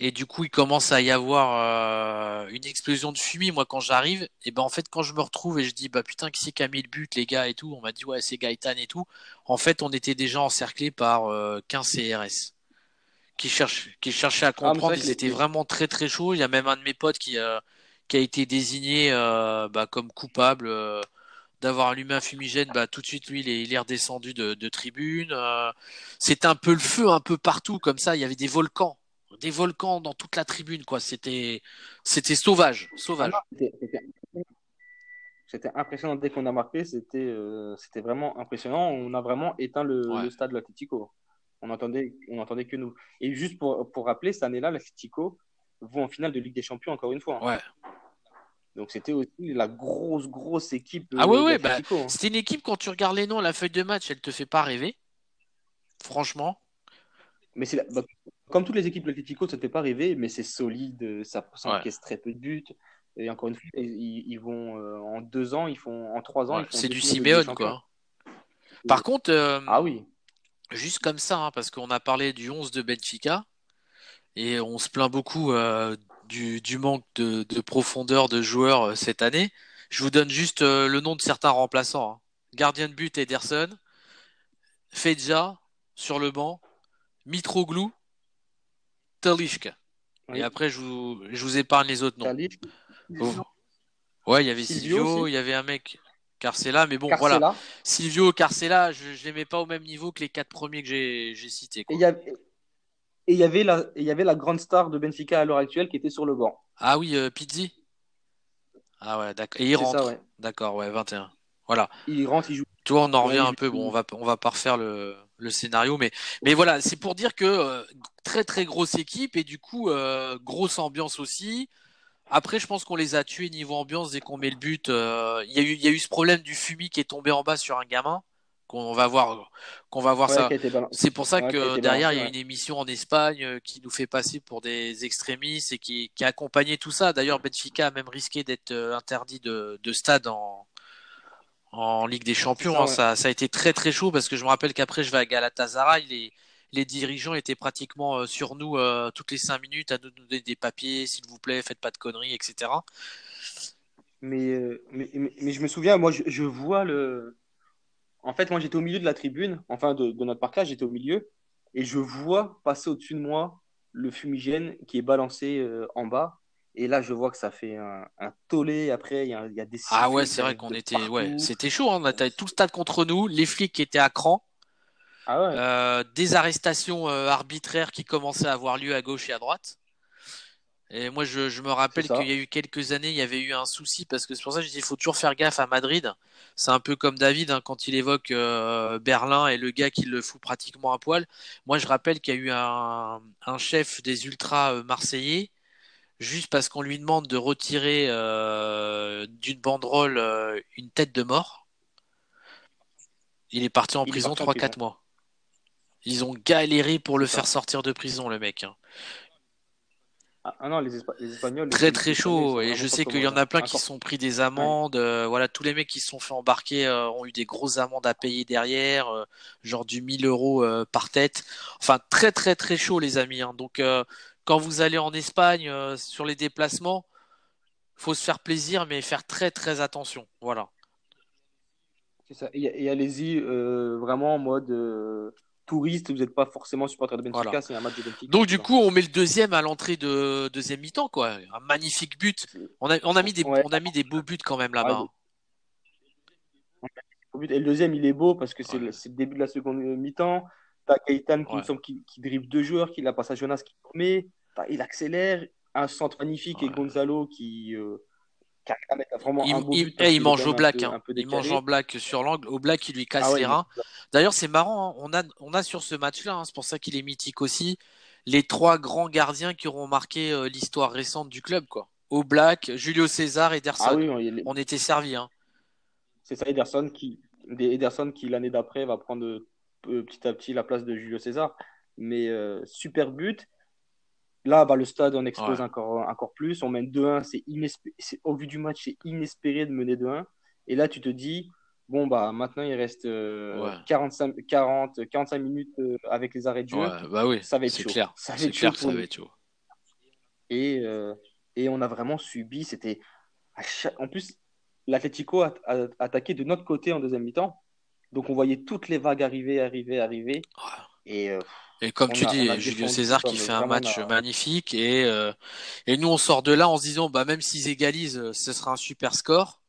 Et du coup, il commence à y avoir euh, une explosion de fumée. Moi, quand j'arrive, et ben en fait, quand je me retrouve et je dis bah putain, qui c'est qui a mis le but, les gars et tout, on m'a dit ouais, c'est Gaëtan et tout. En fait, on était déjà encerclés par euh, 15 CRS qui cherchent, qui cherchaient à ah, comprendre. ils étaient vraiment très très chauds. Il y a même un de mes potes qui a qui a été désigné euh, bah, comme coupable euh, d'avoir allumé un fumigène. Bah tout de suite, lui, il est, il est redescendu de, de tribune. Euh, c'est un peu le feu, un peu partout comme ça. Il y avait des volcans des volcans dans toute la tribune, quoi. C'était, c'était sauvage, sauvage. C'était impressionnant dès qu'on a marqué. C'était, euh, c'était vraiment impressionnant. On a vraiment éteint le, stade de l'Atletico. On entendait, on entendait que nous. Et juste pour, pour rappeler, cette année-là, l'Atletico vont en finale de Ligue des Champions encore une fois. Hein. Ouais. Donc c'était aussi la grosse, grosse équipe. Ah ouais, ouais, bah, hein. c'était une équipe, quand tu regardes les noms, la feuille de match, elle te fait pas rêver. Franchement. Mais c'est. Bah, comme toutes les équipes de l'Atlético, ça ne fait pas rêver, mais c'est solide, ça, encaisse très peu de buts. Et encore une fois, ils, vont en deux ans, ils font en trois ans. c'est du Simeone, quoi. Par contre, ah oui. juste comme ça, hein, parce qu'on a parlé du 11 de Benfica, et on se plaint beaucoup du, manque de, profondeur de joueurs cette année. Je vous donne juste le nom de certains remplaçants. Hein. Gardien de but Ederson, Fedja sur le banc, Mitroglou, Talishka. Et après, je vous, je vous épargne les autres noms. Oh. Ouais, il y avait Silvio, il y avait un mec, Carcella, mais bon, voilà. Silvio, Carcella, je ne les mets pas au même niveau que les quatre premiers que j'ai cités. Et il y avait. Et il y, avait la, il y avait la grande star de Benfica à l'heure actuelle qui était sur le banc. Ah oui, euh, Pizzi Ah ouais, d'accord. Et il rentre. D'accord, ouais, 21. Voilà. Il rentre, il joue. Tu vois, on en revient un peu. Bon, on va, on va pas refaire le, le scénario, mais, mais voilà, c'est pour dire que euh, très très grosse équipe et du coup, euh, grosse ambiance aussi. Après, je pense qu'on les a tués niveau ambiance dès qu'on met le but. Euh, il y, a eu, y a eu ce problème du fumier qui est tombé en bas sur un gamin. Qu'on va voir, qu'on va voir ça. C'est pour ça que derrière, il y a une émission en Espagne qui nous fait passer pour des extrémistes et qui, qui a accompagné tout ça. D'ailleurs, Benfica a même risqué d'être interdit de, de stade en, en Ligue des Champions. Hein. Ça, ça, a été très très chaud parce que je me rappelle qu'après, je vais à Galatasaray. Les, les dirigeants étaient pratiquement euh, sur nous euh, toutes les cinq minutes à nous donner des papiers, s'il vous plaît, faites pas de conneries, etc. Euh, mais, mais, je me souviens, moi, je, vois le. En fait, moi, j'étais au milieu de la tribune, enfin de, notre parcage, j'étais au milieu, et je vois passer au-dessus de moi le fumigène qui est balancé en bas. Et là, je vois que ça fait un, tollé. Après, il y, a, des. Ah ouais, c'est vrai qu'on était. Ouais, c'était chaud. Hein. On a tout le stade contre nous. Les flics qui étaient à cran. Ah euh, des arrestations euh, arbitraires qui commençaient à avoir lieu à gauche et à droite. Et moi, je, me rappelle qu'il y a eu quelques années, il y avait eu un souci parce que c'est pour ça que je dis il faut toujours faire gaffe à Madrid. C'est un peu comme David hein, quand il évoque euh, Berlin et le gars qui le fout pratiquement à poil. Moi, je rappelle qu'il y a eu un, chef des ultras marseillais juste parce qu'on lui demande de retirer d'une banderole une tête de mort. Il est parti en prison 3-4 mois. Ils ont galéré pour le faire sortir de prison, le mec. Hein. Ah, ah non, les, Espagnols. Très très chaud. Et je sais qu'il y en a plein qui sont pris des amendes. Euh, voilà, tous les mecs qui se sont fait embarquer euh, ont eu des grosses amendes à payer derrière, euh, genre du 1000 euros par tête. Enfin, très très très chaud, les amis. Hein. Donc, quand vous allez en Espagne sur les déplacements, faut se faire plaisir, mais faire très très attention. Voilà. C'est ça. Et, allez-y vraiment en mode touriste, vous n'êtes pas forcément supporter de Benfica, c'est un match de Benfica. Donc du coup, on met le deuxième à l'entrée de deuxième mi-temps, quoi. Un magnifique but. On a, on a mis des, on a mis des beaux buts quand même là-bas. Et le deuxième, il est beau parce que c'est le, début de la seconde mi-temps. T'as Gaëtan qui, qui, dribble deux joueurs, qui la passe à Jonas qui met. Il accélère. Un centre magnifique et Gonzalo qui, euh, il, il, mange au black. Hein. Il mange en black sur l'angle. Au black, il lui casse ah les reins. D'ailleurs, c'est marrant. Hein. On, a, on a sur ce match-là, hein, c'est pour ça qu'il est mythique aussi, les trois grands gardiens qui auront marqué euh, l'histoire récente du club. quoi. Au black, Julio César, Ederson. Ah on était servi. C'est ça, Ederson qui, Ederson qui l'année d'après va prendre petit à petit la place de Julio César. Mais euh, super but. Là, bah, le stade en explose encore, encore plus. On mène 2-1. C'est Au vu du match, c'est inespéré de mener 2-1. Et là, tu te dis, bon, bah, maintenant, il reste 45, 40, 45 minutes euh, avec les arrêts de jeu. bah oui, ça va être chaud. Clair. Ça va être clair, ça va être chaud. Et, euh, et on a vraiment subi. C'était. En plus, l'Atletico a, attaqué de notre côté en deuxième mi-temps. Donc, on voyait toutes les vagues arriver, arriver, arriver. Et. Euh, et comme tu dis, Julio César qui fait un match magnifique et euh, et nous on sort de là en se disant bah même s'ils égalisent, euh, ce sera un super score.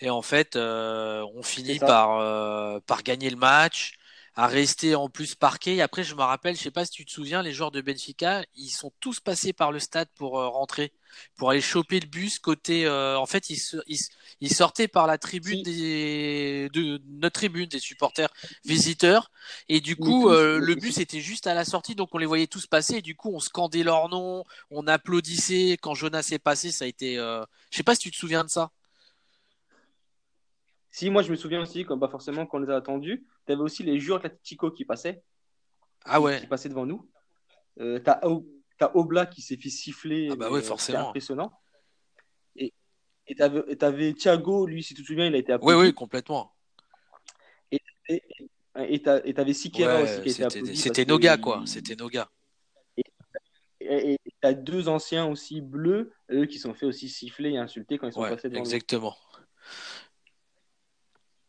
Et en fait, euh, on finit par par gagner le match, à rester en plus parqué. Et après, je me rappelle, je sais pas si tu te souviens, les joueurs de Benfica, ils sont tous passés par le stade pour rentrer pour aller choper le bus côté. Euh, en fait, il, sortait par la tribune des, de notre tribune des supporters visiteurs, et du coup, euh, le bus était juste à la sortie, donc on les voyait tous passer. Et du coup, on scandait leur nom, on applaudissait quand Jonas est passé. Ça a été. Euh... Je sais pas si tu te souviens de ça. Si, moi je me souviens aussi, comme pas forcément qu'on les a attendus, tu avais aussi les joueurs Atletico qui passaient. Ah ouais. Qui passaient devant nous. Euh, t'as Obla qui s'est fait siffler. Ah bah ouais, forcément. impressionnant. Et et t'avais Thiago, lui, si tu te souviens, il a été applaudi. Oui, oui, complètement. Et t'avais Sikera aussi qui a été applaudi. C'était Noga, quoi. C'était Noga. Et t'as deux anciens aussi bleus, eux qui sont fait aussi siffler et insulter quand ils sont passés devant Exactement.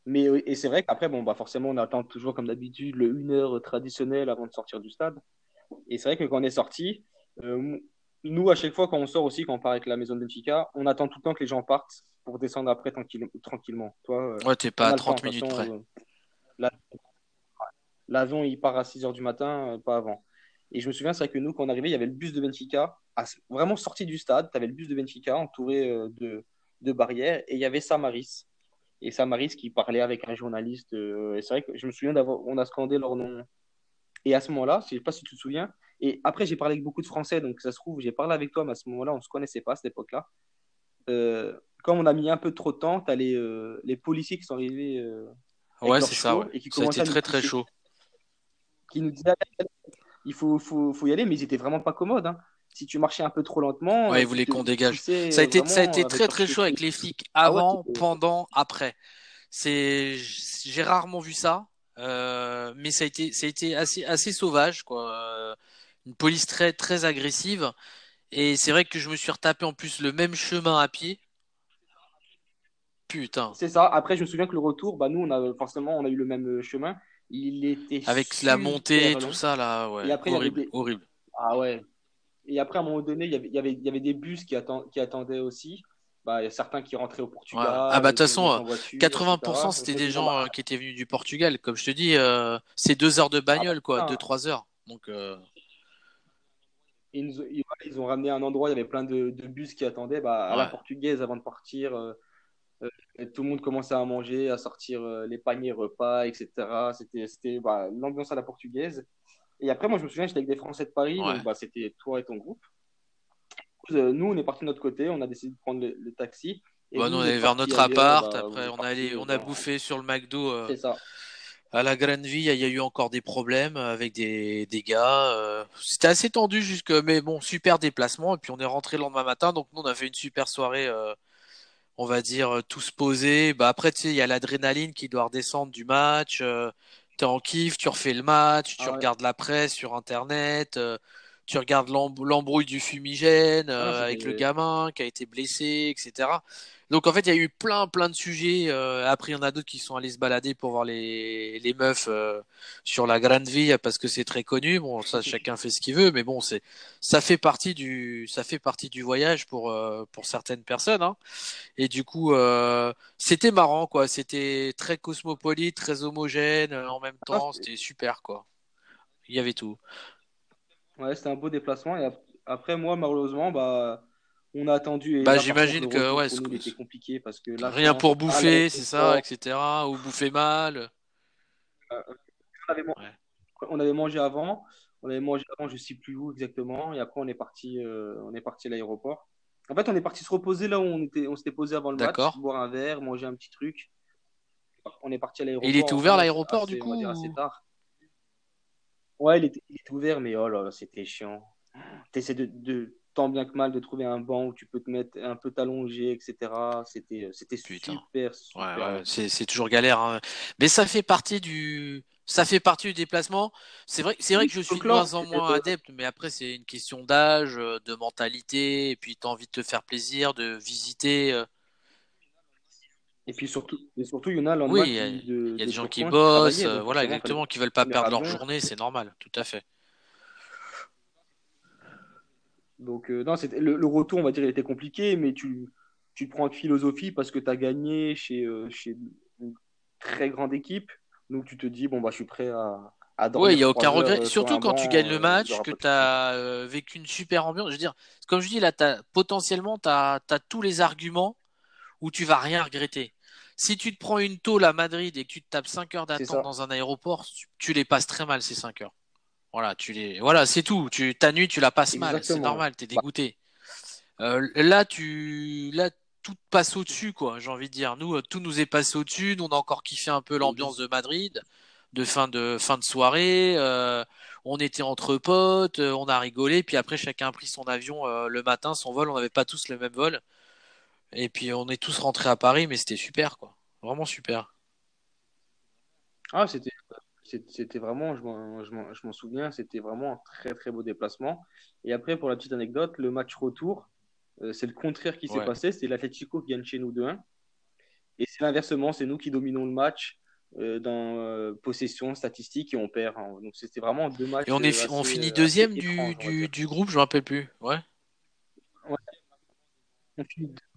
Mais et c'est vrai qu'après, bon, bah forcément, on attend toujours comme d'habitude le 1 heure traditionnel avant de sortir du stade. Et c'est vrai que quand on est sorti, euh, nous, à chaque fois, quand on sort aussi, quand on part avec la maison de Benfica, on attend tout le temps que les gens partent pour descendre après tranquillement. Toi, euh, ouais, t'es pas à 30 minutes près. Euh, l'avion, il part à 6 heures du matin, pas avant. Et je me souviens, c'est vrai que nous, quand on arrivait, il y avait le bus de Benfica, vraiment sorti du stade. Tu avais le bus de Benfica entouré de, de barrières et il y avait Samaris et Samaris qui parlait avec un journaliste. Euh, c'est vrai que je me souviens d'avoir, on a scandé leur nom. Et à ce moment-là, je ne sais pas si tu te souviens, et après j'ai parlé avec beaucoup de Français, donc ça se trouve, j'ai parlé avec toi, mais à ce moment-là, on ne se connaissait pas à cette époque-là. Euh, comme on a mis un peu trop de temps, tu as les, euh, les policiers qui sont arrivés. Euh, ouais, c'est ça, ouais. Et qui ça a été très très chaud. Qui nous disaient il faut, faut, faut, y aller, mais ils n'étaient vraiment pas commodes. Hein si tu marchais un peu trop lentement. Ouais, ils voulaient qu'on dégage. Ça a été, ça a été très très chaud avec les flics ah avant, pendant, après. C'est, j'ai rarement vu ça, euh, mais ça a été, ça a été assez, assez sauvage, quoi. Euh, une police très, très agressive. Et c'est vrai que je me suis retapé en plus le même chemin à pied. Putain. C'est ça. Après, je me souviens que le retour, bah nous, on a forcément, on a eu le même chemin. Il était avec la montée, tout ça là, ouais. horrible, horrible. Ah ouais. Et après, à un moment donné, il y avait, il y avait, il y avait des bus qui, qui attendaient aussi. Bah, il y a certains qui rentraient au Portugal. Ah bah de toute façon, 80% c'était des gens euh, qui étaient venus du Portugal. Comme je te dis, euh, c'est deux heures de bagnole, quoi, deux trois heures. Donc. Euh... Ils, ils, ont ramené un endroit, il y avait plein de, de bus qui attendaient bah, à la portugaise avant de partir. Euh, tout le monde commençait à manger, à sortir les paniers repas, etc. C'était bah, l'ambiance à la portugaise. Et après, moi, je me souviens, j'étais avec des Français de Paris, donc bah, c'était toi et ton groupe. Euh, nous, on est parti de notre côté, on a décidé de prendre le, taxi. bah, nous, on est vers notre appart, bah, après, on, allé, on a bouffé sur le McDo. Euh, ça. À la Grande Vie, il y a eu encore des problèmes avec des, des gars. Euh, c'était assez tendu jusque, mais bon, super déplacement. Et puis on est rentré le lendemain matin, donc nous on a fait une super soirée. on va dire tous posés. Bah après, tu sais, il y a l'adrénaline qui doit redescendre du match t'es en kiff, tu refais le match, tu ah regardes la presse sur internet, euh, tu regardes l'embrouille du fumigène ah, euh, avec le gamin qui a été blessé, etc. Donc en fait, il y a eu plein plein de sujets. Euh, après, il y en a d'autres qui sont allés se balader pour voir les, les meufs euh, sur la Grande Vie parce que c'est très connu. Bon, ça chacun fait ce qu'il veut, mais bon, c'est ça fait partie du ça fait partie du voyage pour euh, pour certaines personnes. Hein. Et du coup, c'était marrant quoi. C'était très cosmopolite, très homogène en même ah, temps. c'était super quoi. Il y avait tout. Ouais, c'était un beau déplacement. Et après, moi, malheureusement, bah on a attendu. Et bah, j'imagine que ouais, c'était compliqué parce que rien pour bouffer, c'est ça, etc. Ou bouffer mal. Euh, on, avait mangé avant, on avait mangé avant, je sais plus où exactement, et après on est parti, euh, on est parti à l'aéroport. En fait, on est parti se reposer là où on était, on s'était posé avant le match, boire un verre, manger un petit truc. On est parti à l'aéroport. Il était ouvert l'aéroport du coup. assez tard. Ouais, il était, ouvert, mais oh là, c'était chiant. T'essaies de, de tant bien que mal de trouver un banc où tu peux te mettre un peu t'allonger, etc. C'était, c'était super, super. c'est, toujours galère. Hein. Mais ça fait partie du, ça fait partie du déplacement. C'est vrai, c'est vrai que je suis de moins en moins adepte, mais après c'est une question d'âge, euh, de mentalité, et puis tu as envie de te faire plaisir, de visiter. Euh. Et puis surtout, et surtout, il y en a. Oui, il y a, des gens qui bossent, euh, voilà, exactement, qui veulent pas perdre leur journée, c'est normal, tout à fait. Donc, euh, non, le, le, retour, on va dire, il était compliqué, mais tu, tu te prends avec philosophie parce que tu as gagné chez, euh, chez une très grande équipe. Donc, tu te dis, bon, bah, je suis prêt à, Oui, il n'y a aucun regret. Euh, Surtout quand tu gagnes le match, que tu as vécu une super ambiance. Je veux dire, comme je dis, là, as, potentiellement, tu as, tous les arguments où tu vas rien regretter. Si tu te prends une tôle à Madrid et que tu te tapes 5 heures d'attente dans un aéroport, tu, tu les passes très mal ces 5 heures. Voilà, tu les, voilà, c'est tout. Tu, ta nuit, tu la passes mal, c'est normal, t'es dégoûté. Euh, là, tu, là, tout passe au-dessus, quoi. J'ai envie de dire, nous, tout nous est passé au-dessus. Nous, on a encore kiffé un peu l'ambiance de Madrid, de fin de fin de soirée. Euh, on était entre potes, on a rigolé, puis après chacun a pris son avion le matin, son vol, on n'avait pas tous le même vol. Et puis on est tous rentrés à Paris, mais c'était super, quoi. Vraiment super. Ah, c'était, c'était vraiment, je m'en souviens, c'était vraiment un très très beau déplacement. Et après, pour la petite anecdote, le match retour, euh, c'est le contraire qui s'est passé. C'est l'Atletico qui gagne chez nous 2-1. Et c'est l'inversement, c'est nous qui dominons le match euh, dans euh, possession, statistique, et on perd. Hein. Donc c'était vraiment deux matchs. Et on, est, on finit deuxième du, du, du, groupe, je ne me rappelle plus. Ouais. On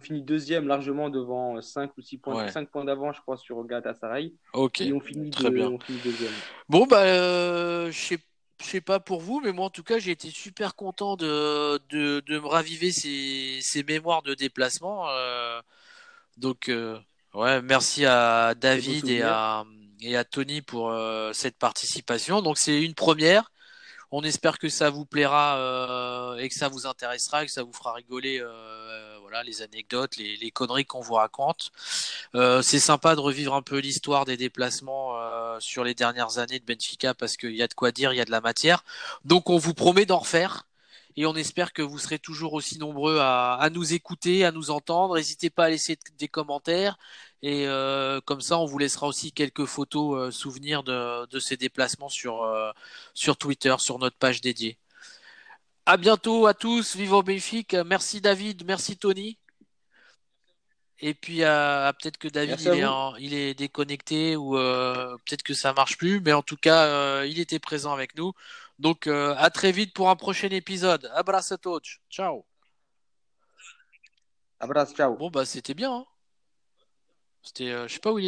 finit, deuxième largement devant 5 ou 6 points, 5 points d'avance, je crois, sur Galatasaray. Ok. Et on finit, Très bien. On finit deuxième. Bon, bah, euh, je sais je sais pas pour vous, mais moi en tout cas j'ai été super content de, de, de me raviver ces, ces, mémoires de déplacement. Euh, donc euh, ouais, merci à David et à, et à Tony pour euh, cette participation. Donc c'est une première. On espère que ça vous plaira euh, et que ça vous intéressera, et que ça vous fera rigoler. Voilà, les anecdotes, les, conneries qu'on vous raconte. Euh, c'est sympa de revivre un peu l'histoire des déplacements euh, sur les dernières années de Benfica parce qu'il y a de quoi dire, il y a de la matière. Donc on vous promet d'en refaire et on espère que vous serez toujours aussi nombreux à, nous écouter, à nous entendre. N'hésitez pas à laisser des commentaires et euh, comme ça, on vous laissera aussi quelques photos souvenirs de, ces déplacements sur Twitter, sur notre page dédiée. À bientôt à tous, vive au Benfica. Merci David, merci Tony. Et puis peut-être que David il est, il est, déconnecté ou peut-être que ça marche plus, mais en tout cas il était présent avec nous. Donc à très vite pour un prochain épisode. Abraço a todos. Ciao. Abraço, ciao. Bon bah c'était bien. Hein. C'était, je sais pas où il est.